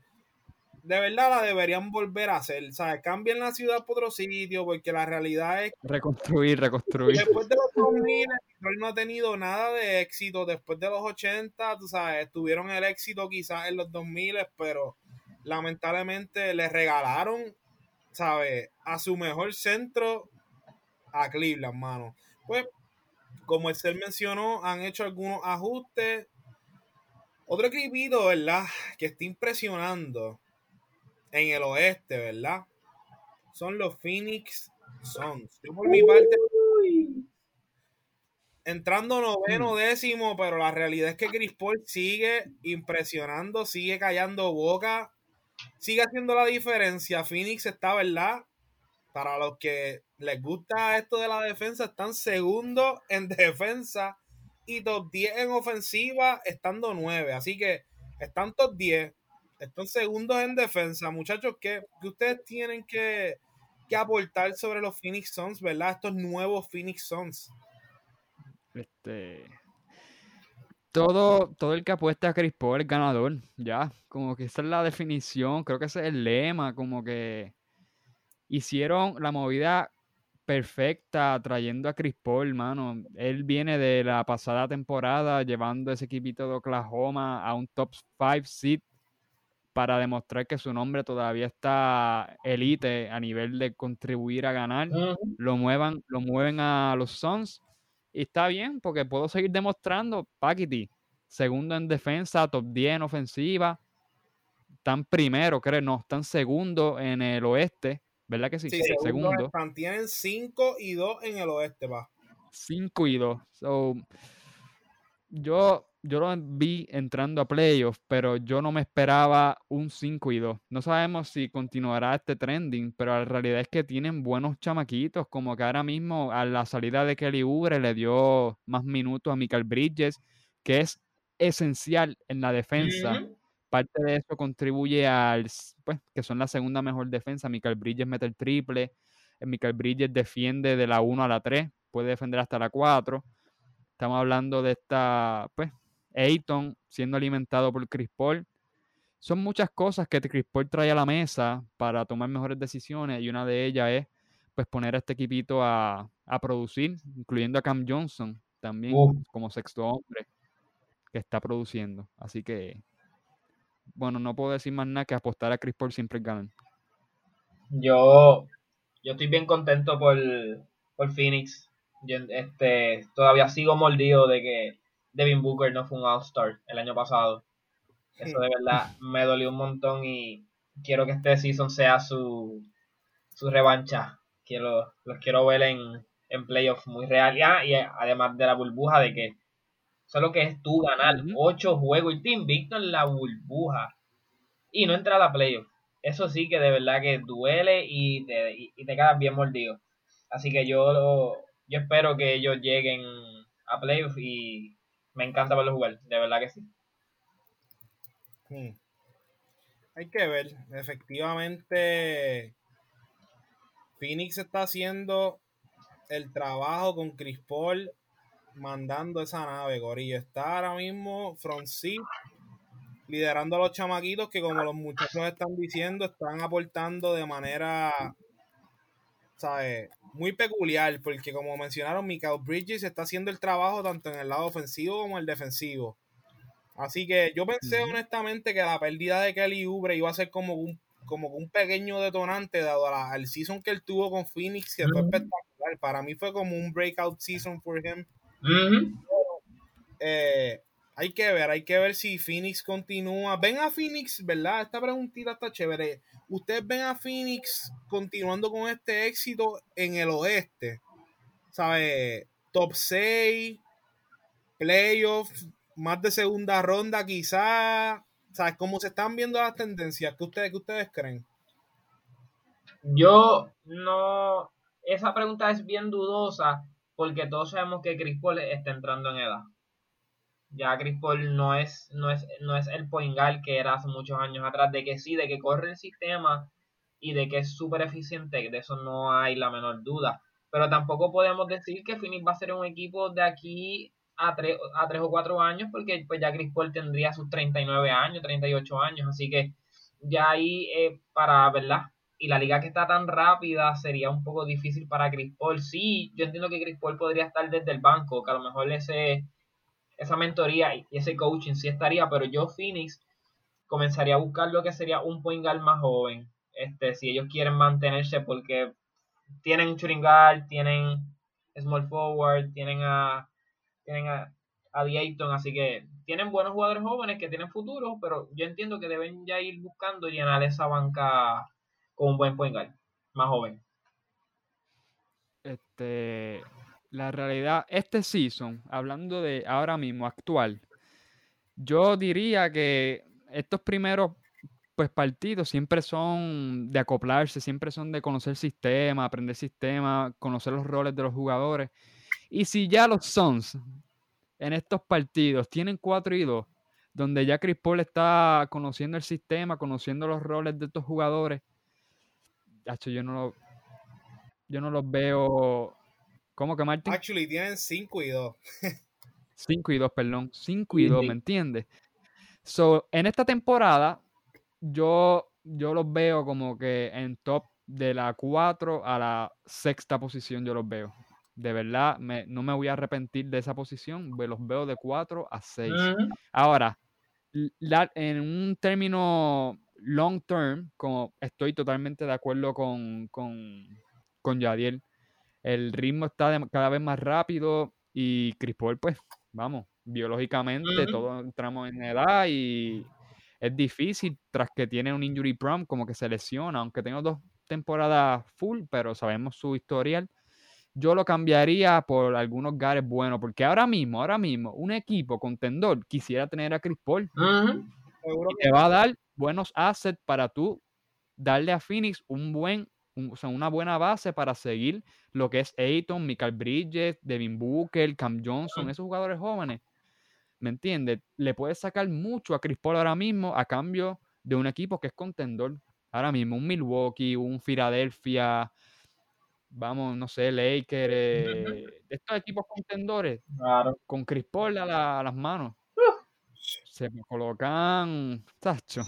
De verdad la deberían volver a hacer, ¿sabes? Cambien la ciudad por otro sitio, porque la realidad es... Reconstruir, reconstruir. Después de los 2000, Detroit no ha tenido nada de éxito. Después de los 80, tú sabes, tuvieron el éxito quizás en los 2000, pero lamentablemente le regalaron, ¿sabes? A su mejor centro a Cleveland, mano. Pues, como el ser mencionó, han hecho algunos ajustes. Otro equipito, ¿verdad? Que está impresionando en el oeste, ¿verdad? Son los Phoenix Suns. Yo por mi parte, entrando noveno, décimo, pero la realidad es que Chris Paul sigue impresionando, sigue callando boca, sigue haciendo la diferencia. Phoenix está, ¿verdad? Para los que les gusta esto de la defensa, están segundo en defensa y top 10 en ofensiva, estando 9. Así que están top 10, están segundos en defensa. Muchachos, ¿qué, ustedes tienen que, aportar sobre los Phoenix Suns, verdad? Estos nuevos Phoenix Suns. Este. Todo, todo el que apuesta a Chris Paul es ganador, ya. Como que esa es la definición, creo que ese es el lema, como que hicieron la movida perfecta trayendo a Chris Paul, hermano. Él viene de la pasada temporada llevando ese equipito de Oklahoma a un top 5 seed para demostrar que su nombre todavía está elite a nivel de contribuir a ganar. Lo muevan, lo mueven a los Suns y está bien porque puedo seguir demostrando Paquiti, segundo en defensa, top 10 en ofensiva. Están primero, creo, no, están segundo en el oeste, ¿verdad que sí? Sí, segundo. tienen 5 y 2 en el oeste, va. 5 y 2. So, yo yo lo vi entrando a playoffs, pero yo no me esperaba un 5 y 2. No sabemos si continuará este trending, pero la realidad es que tienen buenos chamaquitos, como que ahora mismo a la salida de Kelly Oubre le dio más minutos a Michael Bridges, que es esencial en la defensa. Parte de eso contribuye al, pues, que son la segunda mejor defensa. Michael Bridges mete el triple, eh, Michael Bridges defiende de la 1 a la 3, puede defender hasta la 4. Estamos hablando de esta, pues, Ayton siendo alimentado por Chris Paul. Son muchas cosas que Chris Paul trae a la mesa para tomar mejores decisiones y una de ellas es pues poner a este equipito a, producir, incluyendo a Cam Johnson también como sexto hombre que está produciendo. Así que, bueno, no puedo decir más nada que apostar a Chris Paul siempre ganan. Yo, yo estoy bien contento por, por Phoenix. este, todavía sigo mordido de que Devin Booker no fue un All-Star el año pasado. Eso de verdad me dolió un montón y quiero que este season sea su, su revancha. Quiero, los quiero ver en, en playoffs muy real. y además de la burbuja de que solo que es tú ganar ocho juegos y te invicto en la burbuja y no entrar a la playoff. Eso sí que de verdad que duele y te, y, te quedas bien mordido. Así que yo, yo espero que ellos lleguen a playoff y me encanta verlo jugar, de verdad que sí. Hmm. Hay que ver, efectivamente, Phoenix está haciendo el trabajo con Chris Paul mandando esa nave, Gorillo. Está ahora mismo front liderando a los chamaquitos que como los muchachos están diciendo, están aportando de manera ¿sabes? muy peculiar, porque como mencionaron, Michael Bridges está haciendo el trabajo tanto en el lado ofensivo como en el defensivo. Así que yo pensé honestamente que la pérdida de Kelly Ubre iba a ser como un, como un pequeño detonante dado al season que él tuvo con Phoenix, que fue espectacular. Para mí fue como un breakout season for him. eh, hay que ver, hay que ver si Phoenix continúa. Ven a Phoenix, ¿verdad? Esta preguntita está chévere. ¿Ustedes ven a Phoenix continuando con este éxito en el oeste? ¿Sabe? Top 6, playoffs, más de segunda ronda quizás. ¿Sabes? ¿Cómo se están viendo las tendencias? ¿Qué ustedes, qué ustedes creen? Yo no... Esa pregunta es bien dudosa porque todos sabemos que Chris Paul está entrando en edad. Ya Chris no es, no es, no es el poingal que era hace muchos años atrás, de que sí, de que corre el sistema y de que es súper eficiente, de eso no hay la menor duda. Pero tampoco podemos decir que Phoenix va a ser un equipo de aquí a tres, a tres o cuatro años, porque pues ya Chris tendría sus 39 años, 38 años, así que ya ahí eh, para, ¿verdad? Y la liga que está tan rápida sería un poco difícil para Chris. Sí, yo entiendo que Chris podría estar desde el banco, que a lo mejor ese esa mentoría y ese coaching sí estaría, pero yo Phoenix comenzaría a buscar lo que sería un point guard más joven. Este, si ellos quieren mantenerse porque tienen shooting guard, tienen small forward, tienen a tienen a, a Dayton, así que tienen buenos jugadores jóvenes que tienen futuro, pero yo entiendo que deben ya ir buscando llenar esa banca con un buen point guard más joven. Este, la realidad, este season, hablando de ahora mismo, actual, yo diría que estos primeros pues partidos siempre son de acoplarse, siempre son de conocer sistema, aprender sistema, conocer los roles de los jugadores. Y si ya los Suns en estos partidos tienen 4 y 2, donde ya Chris Paul está conociendo el sistema, conociendo los roles de estos jugadores, yo no yo no los veo ¿Cómo que Martín? Actually, tienen 5 y 2. 5 y 2, perdón. 5 y 2, ¿me entiendes? So, en esta temporada, yo, yo los veo como que en top de la 4 a la sexta posición, yo los veo. De verdad, me, no me voy a arrepentir de esa posición. Los veo de 4 a 6. Ahora, en un término long term, como estoy totalmente de acuerdo con, con, con Yadiel. El ritmo está cada vez más rápido y Chris Paul, pues, vamos, biológicamente todos entramos en edad y es difícil tras que tiene un injury prompt, como que se lesiona, aunque tenga dos temporadas full, pero sabemos su historial. Yo lo cambiaría por algunos gares buenos, porque ahora mismo, ahora mismo, un equipo contendor quisiera tener a Chris Paul. Y te va a dar buenos assets para tú darle a Phoenix un buen, una buena base para seguir lo que es Ayton, Michael Bridges, Devin Booker, Cam Johnson, esos jugadores jóvenes. ¿Me entiendes? Le puedes sacar mucho a Chris Paul ahora mismo a cambio de un equipo que es contendor. Ahora mismo, un Milwaukee, un Philadelphia, vamos, no sé, Lakers, eh, estos equipos contendores, con Chris Paul a las manos se me colocan, tacho.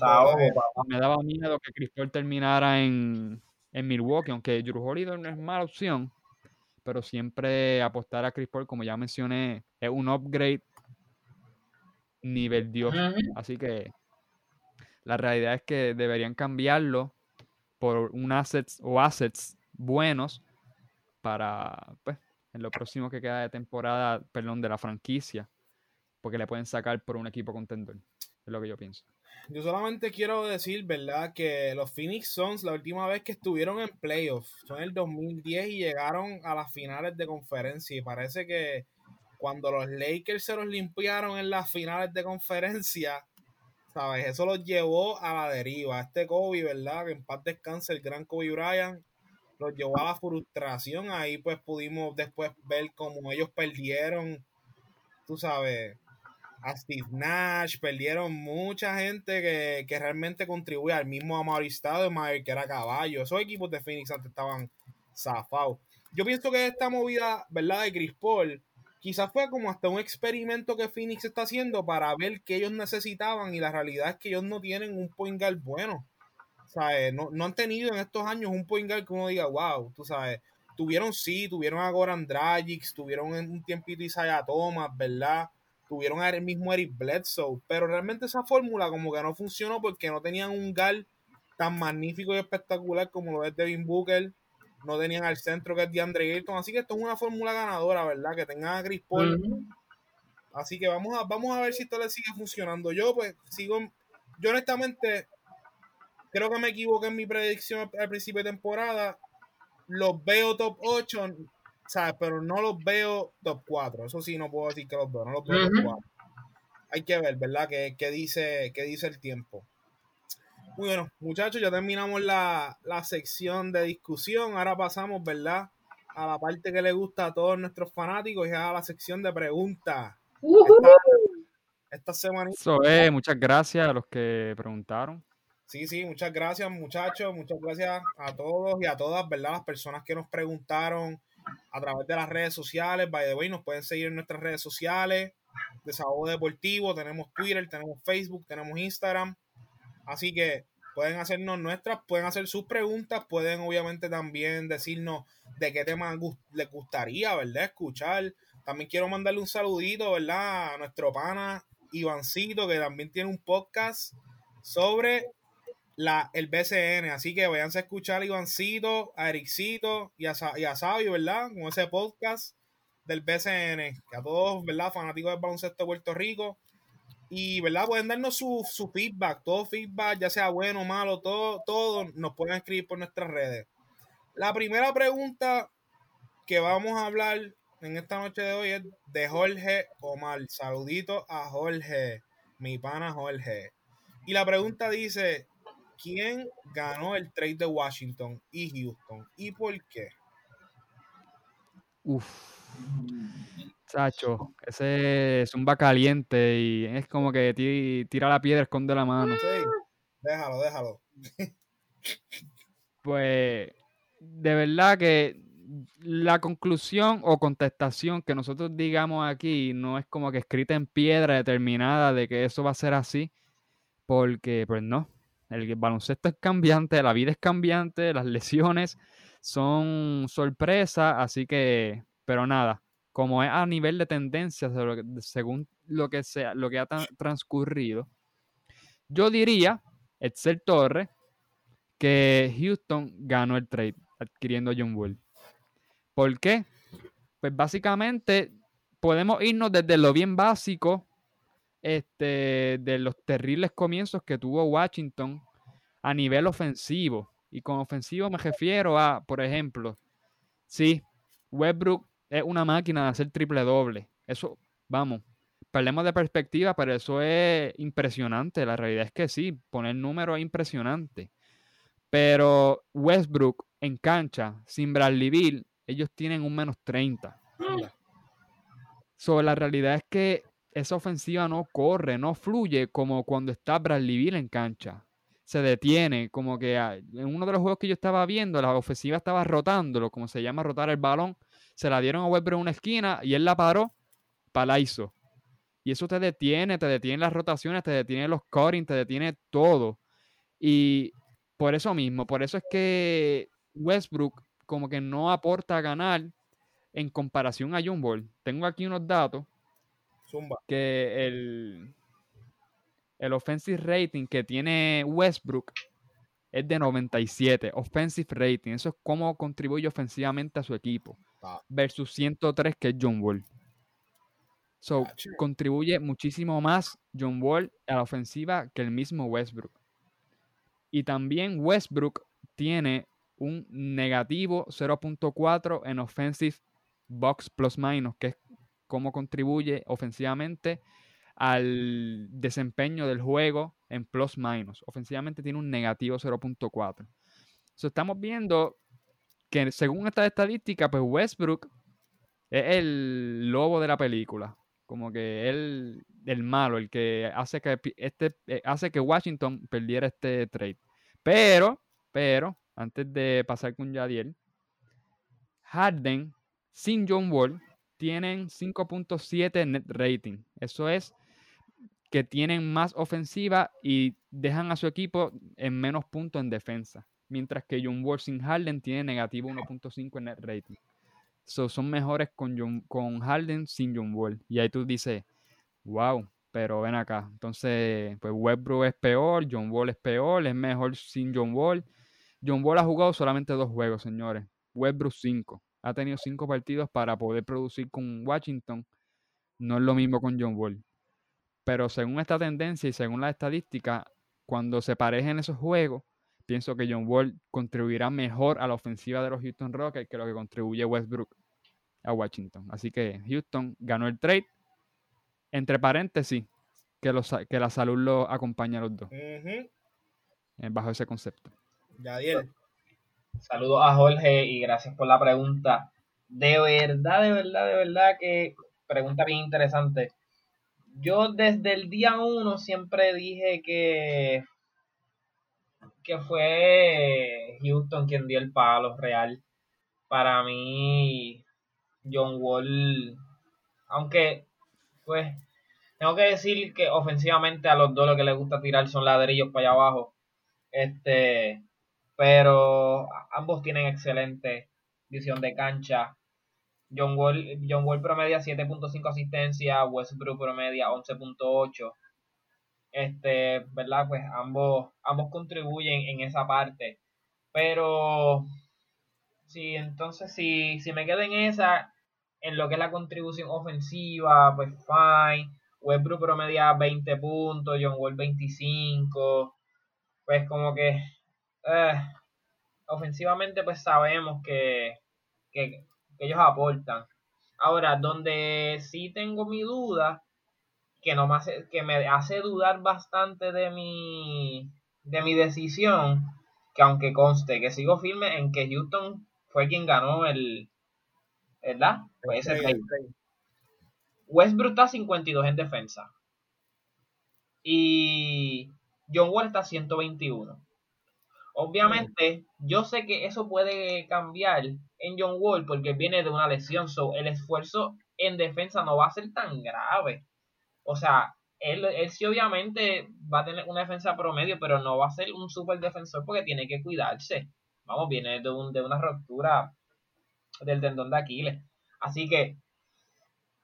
me daba miedo que Chris Paul terminara en, en Milwaukee, aunque Drew Holiday no es mala opción, pero siempre apostar a Chris Paul, como ya mencioné, es un upgrade nivel Dios. Así que la realidad es que deberían cambiarlo por un assets o assets buenos para pues, en lo próximo que queda de temporada, perdón, de la franquicia porque le pueden sacar por un equipo contendor. Es lo que yo pienso. Yo solamente quiero decir, ¿verdad? Que los Phoenix Suns, la última vez que estuvieron en playoffs, fue en el 2010 y llegaron a las finales de conferencia. Y parece que cuando los Lakers se los limpiaron en las finales de conferencia, ¿sabes? Eso los llevó a la deriva. Este Kobe, ¿verdad? Que en paz descanse el gran Kobe Bryant, los llevó a la frustración. Ahí pues pudimos después ver cómo ellos perdieron, tú sabes, a Steve Nash, perdieron mucha gente que, realmente contribuye al mismo Amaury Stoudemire, que era caballo. Esos equipos de Phoenix antes estaban zafados. Yo pienso que esta movida, ¿verdad? De Chris Paul, quizás fue como hasta un experimento que Phoenix está haciendo para ver qué ellos necesitaban y la realidad es que ellos no tienen un point guard bueno. ¿Sabes? No, no han tenido en estos años un point guard que uno diga, wow, tú sabes. Tuvieron sí, tuvieron a Goran Dragic, tuvieron un tiempito Isaiah Thomas, ¿verdad? Tuvieron el mismo Eric Bledsoe, pero realmente esa fórmula como que no funcionó porque no tenían un gal tan magnífico y espectacular como lo es Devin Booker, no tenían al centro que es DeAndre Ayton, así que esto es una fórmula ganadora, ¿verdad? Que tengan a Chris Paul. Así que vamos a, vamos a ver si esto le sigue funcionando. Yo pues sigo, yo honestamente creo que me equivoqué en mi predicción al principio de temporada. Los veo top 8, pero no los veo top 4. Eso sí, no puedo decir que los veo, no los veo top 4. Hay que ver, ¿verdad? ¿Qué, dice, qué dice el tiempo? Muy bueno, muchachos, ya terminamos la, sección de discusión. Ahora pasamos, ¿verdad? A la parte que le gusta a todos nuestros fanáticos y a la sección de preguntas. Esta, semana. Eso es, muchas gracias a los que preguntaron. Sí, sí, muchas gracias, muchachos. Muchas gracias a todos y a todas, ¿verdad? Las personas que nos preguntaron a través de las redes sociales. By the way, nos pueden seguir en nuestras redes sociales. Desahogo Deportivo, tenemos Twitter, tenemos Facebook, tenemos Instagram. Así que pueden hacernos nuestras, pueden hacer sus preguntas, pueden obviamente también decirnos de qué tema les gustaría, ¿verdad? Escuchar. También quiero mandarle un saludito, ¿verdad? A nuestro pana Ivancito, que también tiene un podcast sobre la, el BCN. Así que váyanse a escuchar a Ivancito, a Ericito y a, y a Sabio, ¿verdad? Con ese podcast del BCN. Que a todos, ¿verdad? Fanáticos del baloncesto de Puerto Rico. Y, ¿verdad? Pueden darnos su, su feedback. Todo feedback, ya sea bueno o malo, todo, todo nos pueden escribir por nuestras redes. La primera pregunta que vamos a hablar en esta noche de hoy es de Jorge Omar. Saludito a Jorge, mi pana Jorge. Y la pregunta dice, ¿quién ganó el trade de Washington y Houston y por qué? Uf. Sacho, ese es un va caliente y es como que tira la piedra, esconde la mano. Sí, déjalo, déjalo. Pues, de verdad que la conclusión o contestación que nosotros digamos aquí no es como que escrita en piedra determinada de que eso va a ser así, porque pues no, el baloncesto es cambiante, la vida es cambiante, las lesiones son sorpresa, así que, pero nada, como es a nivel de tendencias, según lo que sea, lo que ha transcurrido, yo diría Excel Torres, que Houston ganó el trade adquiriendo a John Wall. ¿Por qué? Pues básicamente podemos irnos desde lo bien básico este, de los terribles comienzos que tuvo Washington a nivel ofensivo. Y con ofensivo me refiero a, por ejemplo, sí, Westbrook es una máquina de hacer triple doble. Eso, vamos, perdemos de perspectiva, pero eso es impresionante. La realidad es que sí, poner números es impresionante. Pero Westbrook en cancha, sin Bradley Bill, ellos tienen un menos 30. So, la realidad es que esa ofensiva no corre, no fluye como cuando está Bradley Bill en cancha. Se detiene, como que ah, en uno de los juegos que yo estaba viendo, la ofensiva estaba rotándolo, como se llama rotar el balón. Se la dieron a Westbrook en una esquina y él la paró, para la hizo. Y eso te detiene, te detiene las rotaciones, te detiene los cutting, te detiene todo. Y por eso mismo, por eso es que Westbrook como que no aporta a ganar en comparación a John Ball. Tengo aquí unos datos que el, el offensive rating que tiene Westbrook es de 97, offensive rating. Eso es cómo contribuye ofensivamente a su equipo. Ah. Versus 103 que es John Wall. So, ah, contribuye muchísimo más John Wall a la ofensiva que el mismo Westbrook. Y también Westbrook tiene un negativo 0.4 en offensive box plus minus, que es cómo contribuye ofensivamente al desempeño del juego en plus minus. Ofensivamente tiene un negativo 0.4. estamos viendo que según esta estadística, pues Westbrook es el lobo de la película. Como que él, el malo, el que hace que, este, eh, hace que Washington perdiera este trade. Pero, pero, antes de pasar con Yadiel, Harden sin John Wall tienen 5.7 net rating. Eso es que tienen más ofensiva y dejan a su equipo en menos puntos en defensa. Mientras que John Wall sin Harden tiene negativo 1.5 en net rating. So, son mejores con, con Harden sin John Wall. Y ahí tú dices, wow, pero ven acá. Entonces, pues Westbrook es peor, John Wall es peor, es mejor sin John Wall. John Wall ha jugado solamente dos juegos, señores. Westbrook cinco. Ha tenido cinco partidos para poder producir con Washington. No es lo mismo con John Wall. Pero según esta tendencia y según la estadística, cuando se parejen esos juegos, pienso que John Wall contribuirá mejor a la ofensiva de los Houston Rockets que lo que contribuye Westbrook a Washington. Así que Houston ganó el trade. Entre paréntesis, que, los, que la salud lo acompaña a los dos. Eh, bajo ese concepto. Yadiel. Saludos a Jorge y gracias por la pregunta. De verdad, de verdad, de verdad que pregunta bien interesante. Yo desde el día uno siempre dije que, que fue Houston quien dio el palo real. Para mí, John Wall, aunque pues tengo que decir que ofensivamente a los dos lo que les gusta tirar son ladrillos para allá abajo. Este, pero ambos tienen excelente visión de cancha. John Wall, John Wall promedia 7.5 asistencia, Westbrook promedia 11.8. Este, ¿verdad? Pues ambos, ambos contribuyen en esa parte. Pero sí, entonces si, si me quedo en esa, en lo que es la contribución ofensiva, pues fine. Westbrook promedia 20 puntos, John Wall 25. Pues como que eh, ofensivamente pues sabemos que, ellos aportan. Ahora, donde sí tengo mi duda, que, no me hace, que me hace dudar bastante de mi, de mi decisión, que aunque conste que sigo firme en que Houston fue quien ganó el, ¿verdad? Pues ese Westbrook está 52 en defensa. Y John Wall está 121. Obviamente, yo sé que eso puede cambiar en John Wall porque viene de una lesión. So, el esfuerzo en defensa no va a ser tan grave. O sea, él, él sí obviamente va a tener una defensa promedio, pero no va a ser un super defensor porque tiene que cuidarse. Vamos, viene de, un, de una ruptura del tendón de Aquiles. Así que,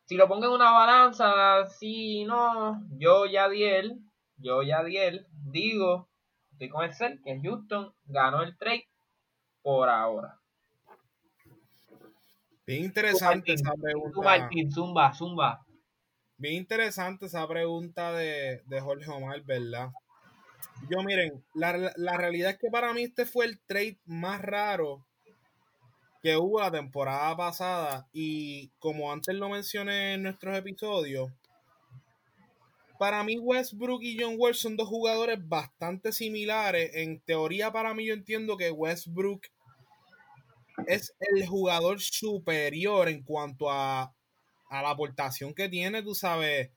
si lo pongo en una balanza, sí, no, yo ya di él, yo ya di él, digo estoy con Excel, que Houston ganó el trade por ahora. Bien interesante esa pregunta. zumba, zumba. Bien interesante esa pregunta de, Jorge Omar, ¿verdad? Yo miren, la, la realidad es que para mí este fue el trade más raro que hubo la temporada pasada y como antes lo mencioné en nuestros episodios, para mí Westbrook y John Wall son dos jugadores bastante similares. En teoría para mí yo entiendo que Westbrook es el jugador superior en cuanto a, la aportación que tiene, tú sabes,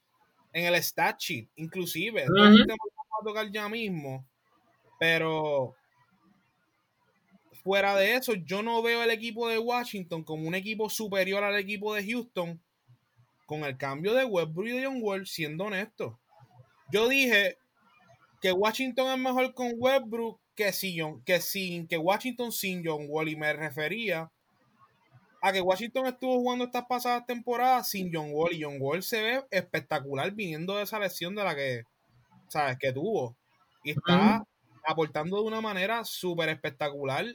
en el stat sheet, inclusive. No a tocar ya mismo, pero fuera de eso, yo no veo el equipo de Washington como un equipo superior al equipo de Houston con el cambio de Westbrook y de John Wall, siendo honesto. Yo dije que Washington es mejor con Westbrook que, sin, que, sin, que Washington sin John Wall y me refería a que Washington estuvo jugando estas pasadas temporadas sin John Wall y John Wall se ve espectacular viniendo de esa lesión de la que, ¿sabes? Que tuvo. Y está aportando de una manera súper espectacular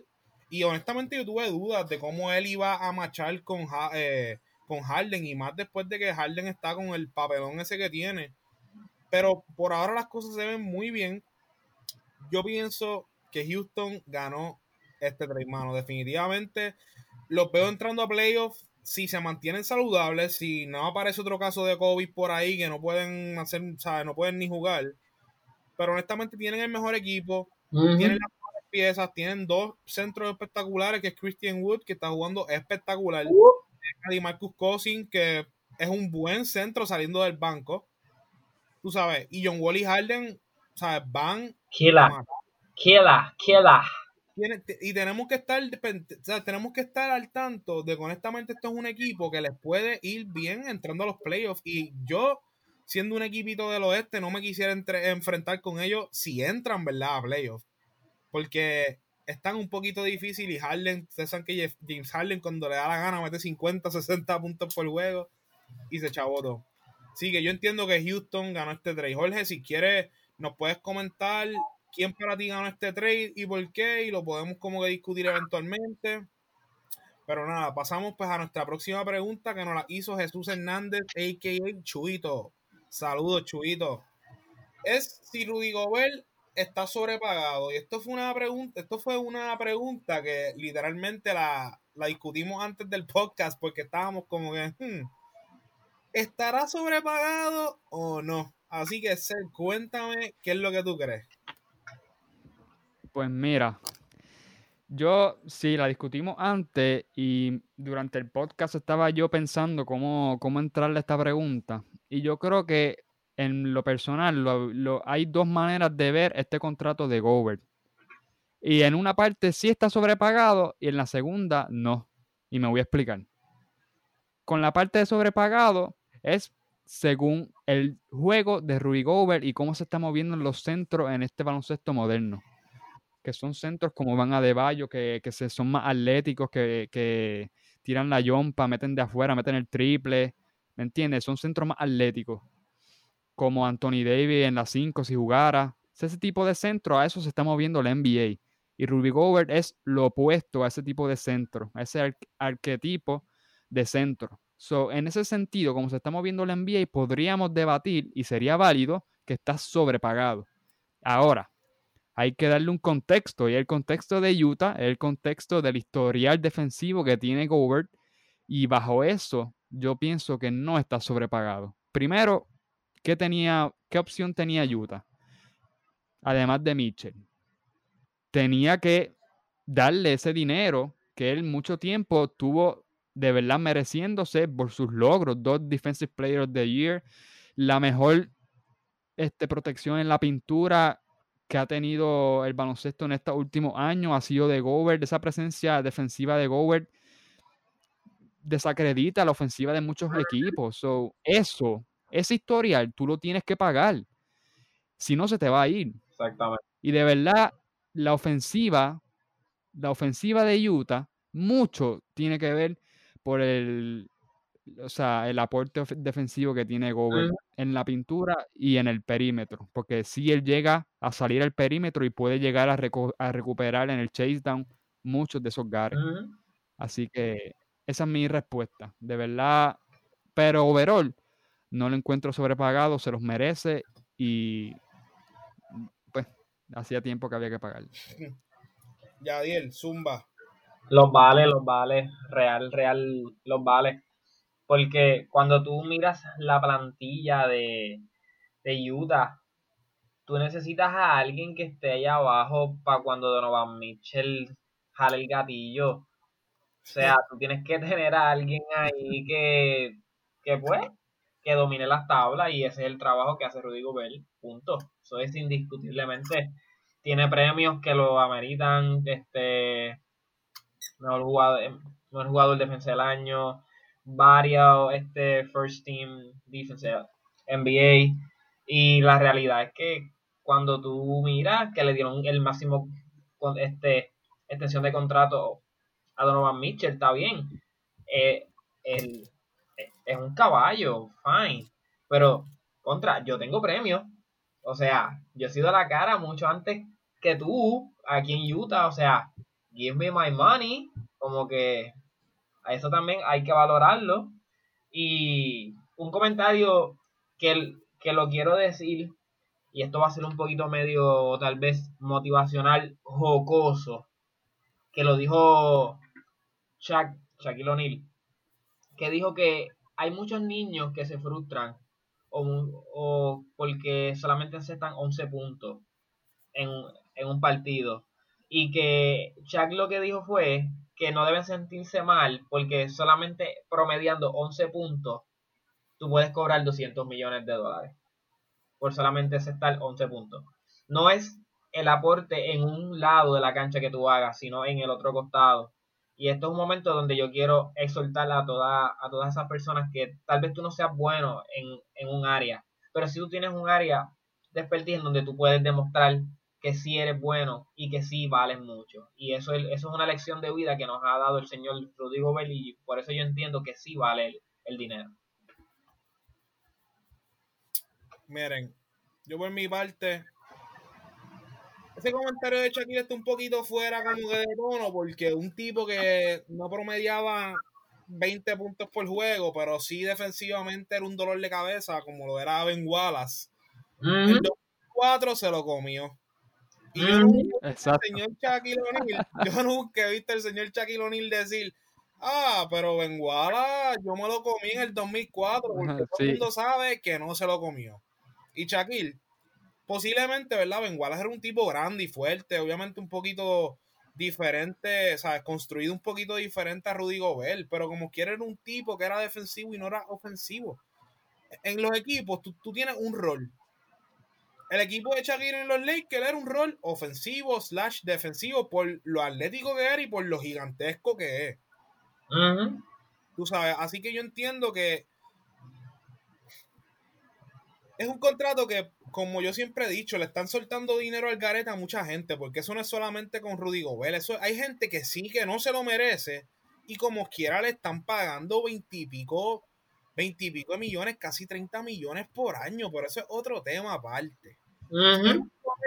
y honestamente yo tuve dudas de cómo él iba a marchar con, eh, con Harden y más después de que Harden está con el papelón ese que tiene. Pero por ahora las cosas se ven muy bien. Yo pienso que Houston ganó este mano. Definitivamente los veo entrando a playoffs si se mantienen saludables, si no aparece otro caso de COVID por ahí que no pueden hacer, ¿sabes? No pueden ni jugar. Pero honestamente tienen el mejor equipo, tienen la piezas, tienen dos centros espectaculares, que es Christian Wood, que está jugando espectacular, y Marcus Cousin, que es un buen centro saliendo del banco, tú sabes, y John Wall y Harden, ¿sabes? Van Kila, Kila, Kila. Y tenemos que estar tenemos que estar al tanto de que honestamente esto es un equipo que les puede ir bien entrando a los playoffs. Y yo, siendo un equipito del oeste, no me quisiera enfrentar con ellos si entran, ¿verdad? A playoffs porque están un poquito difícil y Harden, ustedes saben que James Harden cuando le da la gana mete 50, 60 puntos por juego y se todo. Así que yo entiendo que Houston ganó este trade. Jorge, si quieres, nos puedes comentar quién para ti ganó este trade y por qué, y lo podemos como que discutir eventualmente. Pero nada, pasamos pues a nuestra próxima pregunta que nos la hizo Jesús Hernández, a.k.a. Chuito. Saludos, Chuito. ¿Es si Rudy Gobert está sobrepagado. Y esto fue una pregunta, esto fue una pregunta que literalmente la, discutimos antes del podcast porque estábamos como que hmm, ¿estará sobrepagado o no? Así que Ser, cuéntame qué es lo que tú crees. Pues mira, yo sí la discutimos antes y durante el podcast estaba yo pensando cómo, cómo entrarle a esta pregunta. Y yo creo que en lo personal, lo, hay dos maneras de ver este contrato de Gobert. Y en una parte sí está sobrepagado y en la segunda no. Y me voy a explicar. Con la parte de sobrepagado es según el juego de Rudy Gobert y cómo se está moviendo en los centros en este baloncesto moderno. Que son centros como Van a que, que se, son más atléticos, que, que tiran la yompa, meten de afuera, meten el triple. ¿Me entiendes? Son centros más atléticos como Anthony Davis en la 5 si jugara. ese tipo de centro, a eso se está moviendo la NBA. Y Ruby Gobert es lo opuesto a ese tipo de centro, a ese arquetipo de centro. So, en ese sentido, como se está moviendo la NBA, podríamos debatir y sería válido que está sobrepagado. Ahora, hay que darle un contexto y el contexto de Utah es el contexto del historial defensivo que tiene Gobert y bajo eso yo pienso que no está sobrepagado. Primero, ¿qué, tenía, qué opción tenía Utah? Además de Mitchell. Tenía que darle ese dinero que él mucho tiempo tuvo de verdad mereciéndose por sus logros. Dos Defensive Players of the Year, la mejor este, protección en la pintura que ha tenido el baloncesto en estos últimos años ha sido de Gobert. Esa presencia defensiva de Gobert desacredita la ofensiva de muchos equipos. So, eso ese historial tú lo tienes que pagar. Si no, se te va a ir. Exactamente. Y de verdad, la ofensiva, la ofensiva de Utah, mucho tiene que ver por el, o sea, el aporte defensivo que tiene Gobert en la pintura y en el perímetro, porque si él llega a salir al perímetro y puede llegar a, recuperar en el chase down muchos de esos gares. Así que esa es mi respuesta, de verdad. Pero overall, no lo encuentro sobrepagado, se los merece y pues hacía tiempo que había que pagar. Yadiel, Zumba. Los vale, los vale, real, real, los vale. Porque cuando tú miras la plantilla de, de Utah, tú necesitas a alguien que esté allá abajo para cuando Donovan Mitchell jale el gatillo. O sea, tú tienes que tener a alguien ahí que, que pues, que domine las tablas y ese es el trabajo que hace Rudy Gobert, punto. Eso es indiscutiblemente. Tiene premios que lo ameritan, este, mejor jugador, mejor jugador defensa del año, varios este, first team defense NBA. Y la realidad es que cuando tú miras que le dieron el máximo este, extensión de contrato a Donovan Mitchell, está bien. Eh, es un caballo, fine. Pero, contra, yo tengo premio O sea, yo he sido la cara mucho antes que tú aquí en Utah. O sea, give me my money. Como que a eso también hay que valorarlo. Y un comentario que, que lo quiero decir, y esto va a ser un poquito medio tal vez motivacional, jocoso, que lo dijo Shaq, Shaquille O'Neal, que dijo que hay muchos niños que se frustran o, porque solamente aceptan 11 puntos en, en un partido. Y que Shaq lo que dijo fue que no deben sentirse mal porque solamente promediando 11 puntos tú puedes cobrar 200 millones de dólares por solamente aceptar 11 puntos. No es el aporte en un lado de la cancha que tú hagas, sino en el otro costado. Y esto es un momento donde yo quiero exhortar a, toda, a todas esas personas que tal vez tú no seas bueno en, en un área, pero si tú tienes un área de expertise en donde tú puedes demostrar que sí eres bueno y que sí vales mucho. Y eso, eso es una lección de vida que nos ha dado el señor Rodrigo Bell y por eso yo entiendo que sí vale el, dinero. Miren, yo por mi parte, ese comentario de Shaquille está un poquito fuera como que de tono, porque un tipo que no promediaba 20 puntos por juego, pero sí defensivamente era un dolor de cabeza, como lo era Ben Wallace. El 2004 se lo comió. Y yo nunca, el señor Shaquille O'Neal, yo nunca he visto al señor Shaquille O'Neal decir, ah, pero Benguala yo me lo comí en el 2004, porque todo el mundo sabe que no se lo comió. Y Shaquille, posiblemente, ¿verdad? Benguala era un tipo grande y fuerte, obviamente un poquito diferente, ¿sabes? Construido un poquito diferente a Rudy Gobert, pero como quiere era un tipo que era defensivo y no era ofensivo. En los equipos tú, tú tienes un rol el equipo de Shakira en los Lakers era un rol ofensivo slash defensivo por lo atlético que era y por lo gigantesco que es. Tú sabes, así que yo entiendo que es un contrato que, como yo siempre he dicho, le están soltando dinero al gareta a mucha gente, porque eso no es solamente con Rudy Gobert, eso hay gente que sí que no se lo merece y como quiera le están pagando veintipico, veintipico millones, casi 30 millones por año, pero eso es otro tema aparte.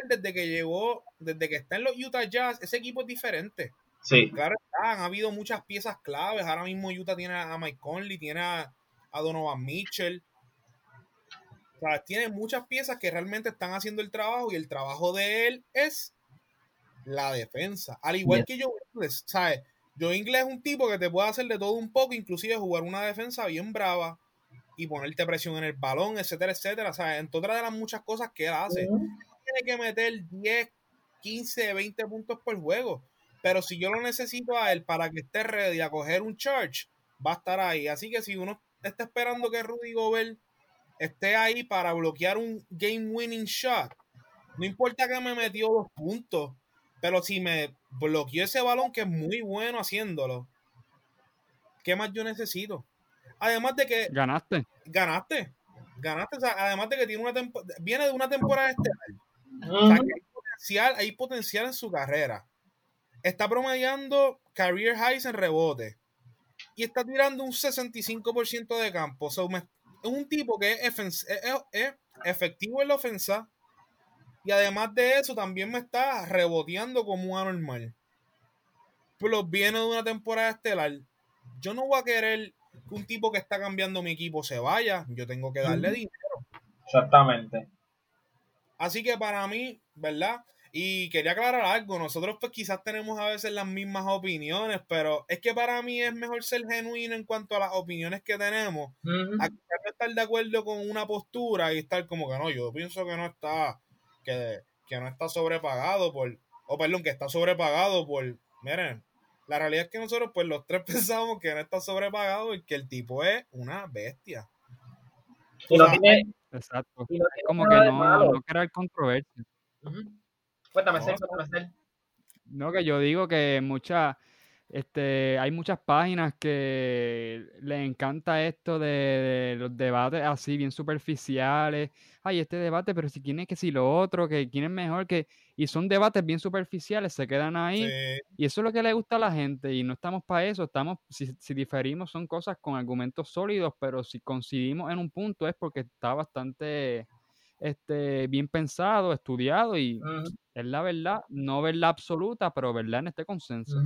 Desde que llegó, desde que está en los Utah Jazz, ese equipo es diferente. Sí. Claro, han habido muchas piezas claves. Ahora mismo Utah tiene a Mike Conley, tiene a, Donovan Mitchell. O sea, tiene muchas piezas que realmente están haciendo el trabajo y el trabajo de él es la defensa. Al igual que yo, ¿sabes? Yo inglés es un tipo que te puede hacer de todo un poco, inclusive jugar una defensa bien brava y ponerte presión en el balón, etcétera, etcétera. O sea, en todas de las muchas cosas que él hace, tiene que meter 10, 15, 20 puntos por juego. Pero si yo lo necesito a él para que esté ready a coger un charge, va a estar ahí. Así que si uno está esperando que Rudy Gobert esté ahí para bloquear un game winning shot, no importa que me metió dos puntos, pero si me bloqueó ese balón que es muy bueno haciéndolo, ¿qué más yo necesito? Además de que. Ganaste. Ganaste. Ganaste. además de que tiene una viene de una temporada estelar. O sea, que hay potencial, hay potencial en su carrera. Está promediando career highs en rebote. y está tirando un 65% de campo. Es un tipo que es, efectivo en la ofensa y además de eso también me está reboteando como un anormal. Plus viene de una temporada estelar. Yo no voy a querer que un tipo que está cambiando mi equipo se vaya. Yo tengo que darle dinero. Exactamente. Así que para mí, ¿verdad? Y quería aclarar algo, nosotros pues quizás tenemos a veces las mismas opiniones, pero es que para mí es mejor ser genuino en cuanto a las opiniones que tenemos, a estar de acuerdo con una postura y estar como que no, yo pienso que no está, que, que no está sobrepagado por, o perdón, que está sobrepagado por, miren, la realidad es que nosotros pues los tres pensamos que no está sobrepagado y que el tipo es una bestia. Y no tiene, Exacto. como que no, no crear controversia. Cuéntame, cuéntame, No, que yo digo que muchas, este, hay muchas páginas que les encanta esto de, los debates así, bien superficiales. Ay, este debate, pero si quién es que si lo otro, que quién es mejor, que. Y son debates bien superficiales, se quedan ahí. Y eso es lo que le gusta a la gente. Y no estamos para eso. Estamos, si, si diferimos, son cosas con argumentos sólidos, pero si coincidimos en un punto es porque está bastante este, bien pensado, estudiado y es la verdad, no verdad absoluta, pero verdad en este consenso.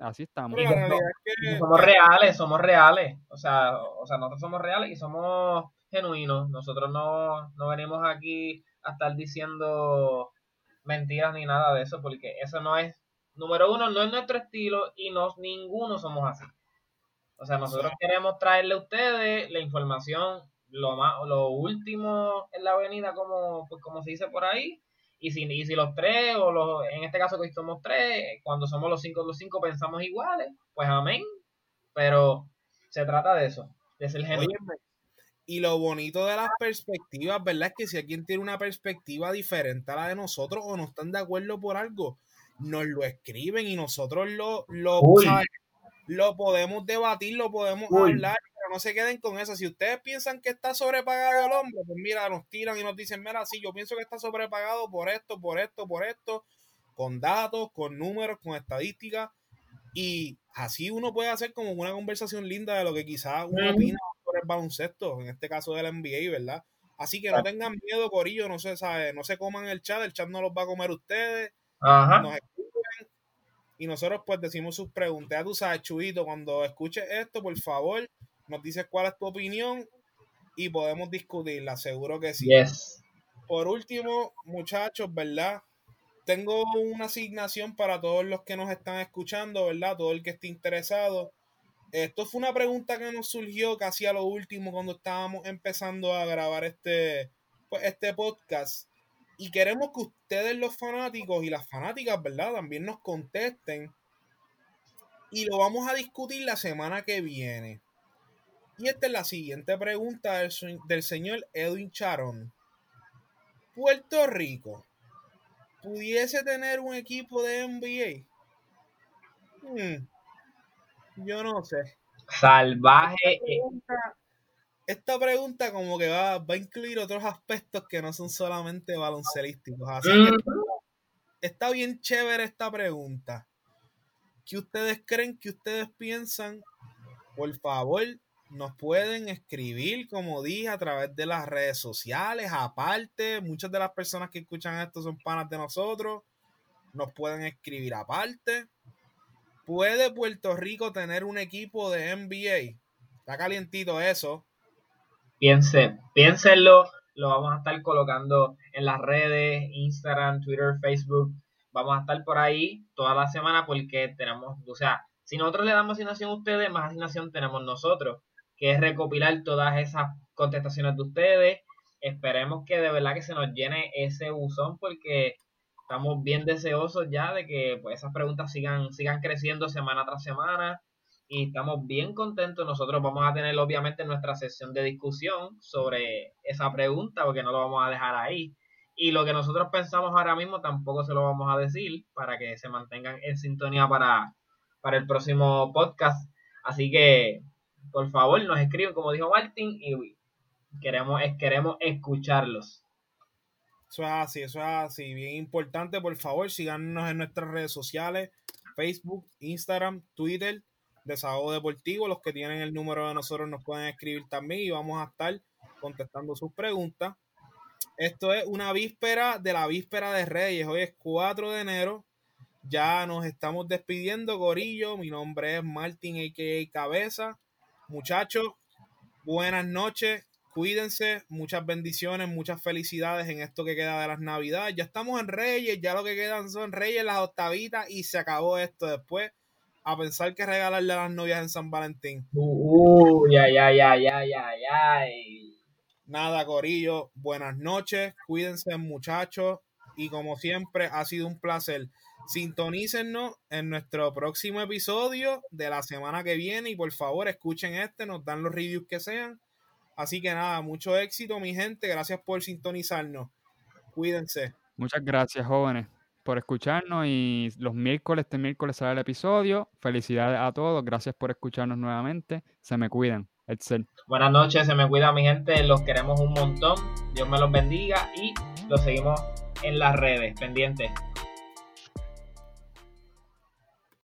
Así estamos. somos reales, somos reales. O sea, o sea, nosotros somos reales y somos genuinos. Nosotros no, no venimos aquí a estar diciendo mentiras ni nada de eso, porque eso no es, número uno, no es nuestro estilo y no, ninguno somos así. O sea, nosotros queremos traerle a ustedes la información lo más, lo último en la avenida, como, pues, como se dice por ahí. Y si, y si los tres, o los, en este caso que somos tres, cuando somos los cinco, los cinco pensamos iguales, pues amén. Pero se trata de eso, de ser genuino. Y lo bonito de las perspectivas, ¿verdad? Es que si alguien tiene una perspectiva diferente a la de nosotros o no están de acuerdo por algo, nos lo escriben y nosotros lo, lo, lo podemos debatir, lo podemos hablar no se queden con eso. Si ustedes piensan que está sobrepagado el hombre, pues mira, nos tiran y nos dicen, mira, sí, yo pienso que está sobrepagado por esto, por esto, por esto, con datos, con números, con estadísticas. Y así uno puede hacer como una conversación linda de lo que quizás uno opina sobre el baloncesto, en este caso del NBA, ¿verdad? Así que no tengan miedo, Corillo, no se sabe, no se coman el chat, el chat no los va a comer ustedes. Nos escuchen y nosotros pues decimos sus preguntas. Tú sabes, Chubito, cuando escuches esto, por favor, nos dices cuál es tu opinión y podemos discutirla, seguro que sí. Por último, muchachos, ¿verdad? Tengo una asignación para todos los que nos están escuchando, ¿verdad? Todo el que esté interesado. Esto fue una pregunta que nos surgió casi a lo último cuando estábamos empezando a grabar este, pues, este podcast. Y queremos que ustedes, los fanáticos y las fanáticas, ¿verdad? También nos contesten. Y lo vamos a discutir la semana que viene. Y esta es la siguiente pregunta del, señor Edwin Charon. Puerto Rico, ¿pudiese tener un equipo de NBA? Hmm, yo no sé. Salvaje. Esta pregunta, como que va, a incluir otros aspectos que no son solamente baloncelísticos. Así que está bien chévere esta pregunta. ¿Qué ustedes creen? ¿Qué ustedes piensan? Por favor, nos pueden escribir, como dije, a través de las redes sociales. Aparte, muchas de las personas que escuchan esto son panas de nosotros. Nos pueden escribir aparte. ¿Puede Puerto Rico tener un equipo de NBA? Está calientito eso. Piensen, piénsenlo. Lo vamos a estar colocando en las redes, Instagram, Twitter, Facebook. Vamos a estar por ahí toda la semana porque tenemos, o sea, si nosotros le damos asignación a ustedes, más asignación tenemos nosotros que es recopilar todas esas contestaciones de ustedes. Esperemos que de verdad que se nos llene ese buzón porque estamos bien deseosos ya de que pues, esas preguntas sigan, sigan creciendo semana tras semana y estamos bien contentos. Nosotros vamos a tener obviamente nuestra sesión de discusión sobre esa pregunta porque no lo vamos a dejar ahí. Y lo que nosotros pensamos ahora mismo tampoco se lo vamos a decir para que se mantengan en sintonía para, para el próximo podcast. Así que por favor, nos escriben, como dijo Martín, y queremos, queremos escucharlos. Eso es así, eso es así. Bien importante, por favor, síganos en nuestras redes sociales, Facebook, Instagram, Twitter. Desahogo Deportivo. Los que tienen el número de nosotros nos pueden escribir también y vamos a estar contestando sus preguntas. Esto es una víspera de la víspera de Reyes. Hoy es 4 de enero. Ya nos estamos despidiendo, Gorillo. Mi nombre es Martín, a.k.a. Cabeza. Muchachos, buenas noches. Cuídense, muchas bendiciones, muchas felicidades en esto que queda de las Navidades. Ya estamos en Reyes, ya lo que quedan son Reyes, las octavitas y se acabó esto después. A pensar que regalarle a las novias en San Valentín. Uh, ya, ya, ya, ya, ya, ya. Nada, Corillo, buenas noches, cuídense muchachos y como siempre ha sido un placer. Sintonícennos en nuestro próximo episodio de la semana que viene y por favor escuchen este, nos dan los reviews que sean. Así que nada, mucho éxito mi gente, gracias por sintonizarnos. Cuídense. Muchas gracias jóvenes por escucharnos y los miércoles, este miércoles sale el episodio. Felicidades a todos, gracias por escucharnos nuevamente. Se me cuidan. Excel. Buenas noches, se me cuida mi gente, los queremos un montón, Dios me los bendiga y los seguimos en las redes, pendientes.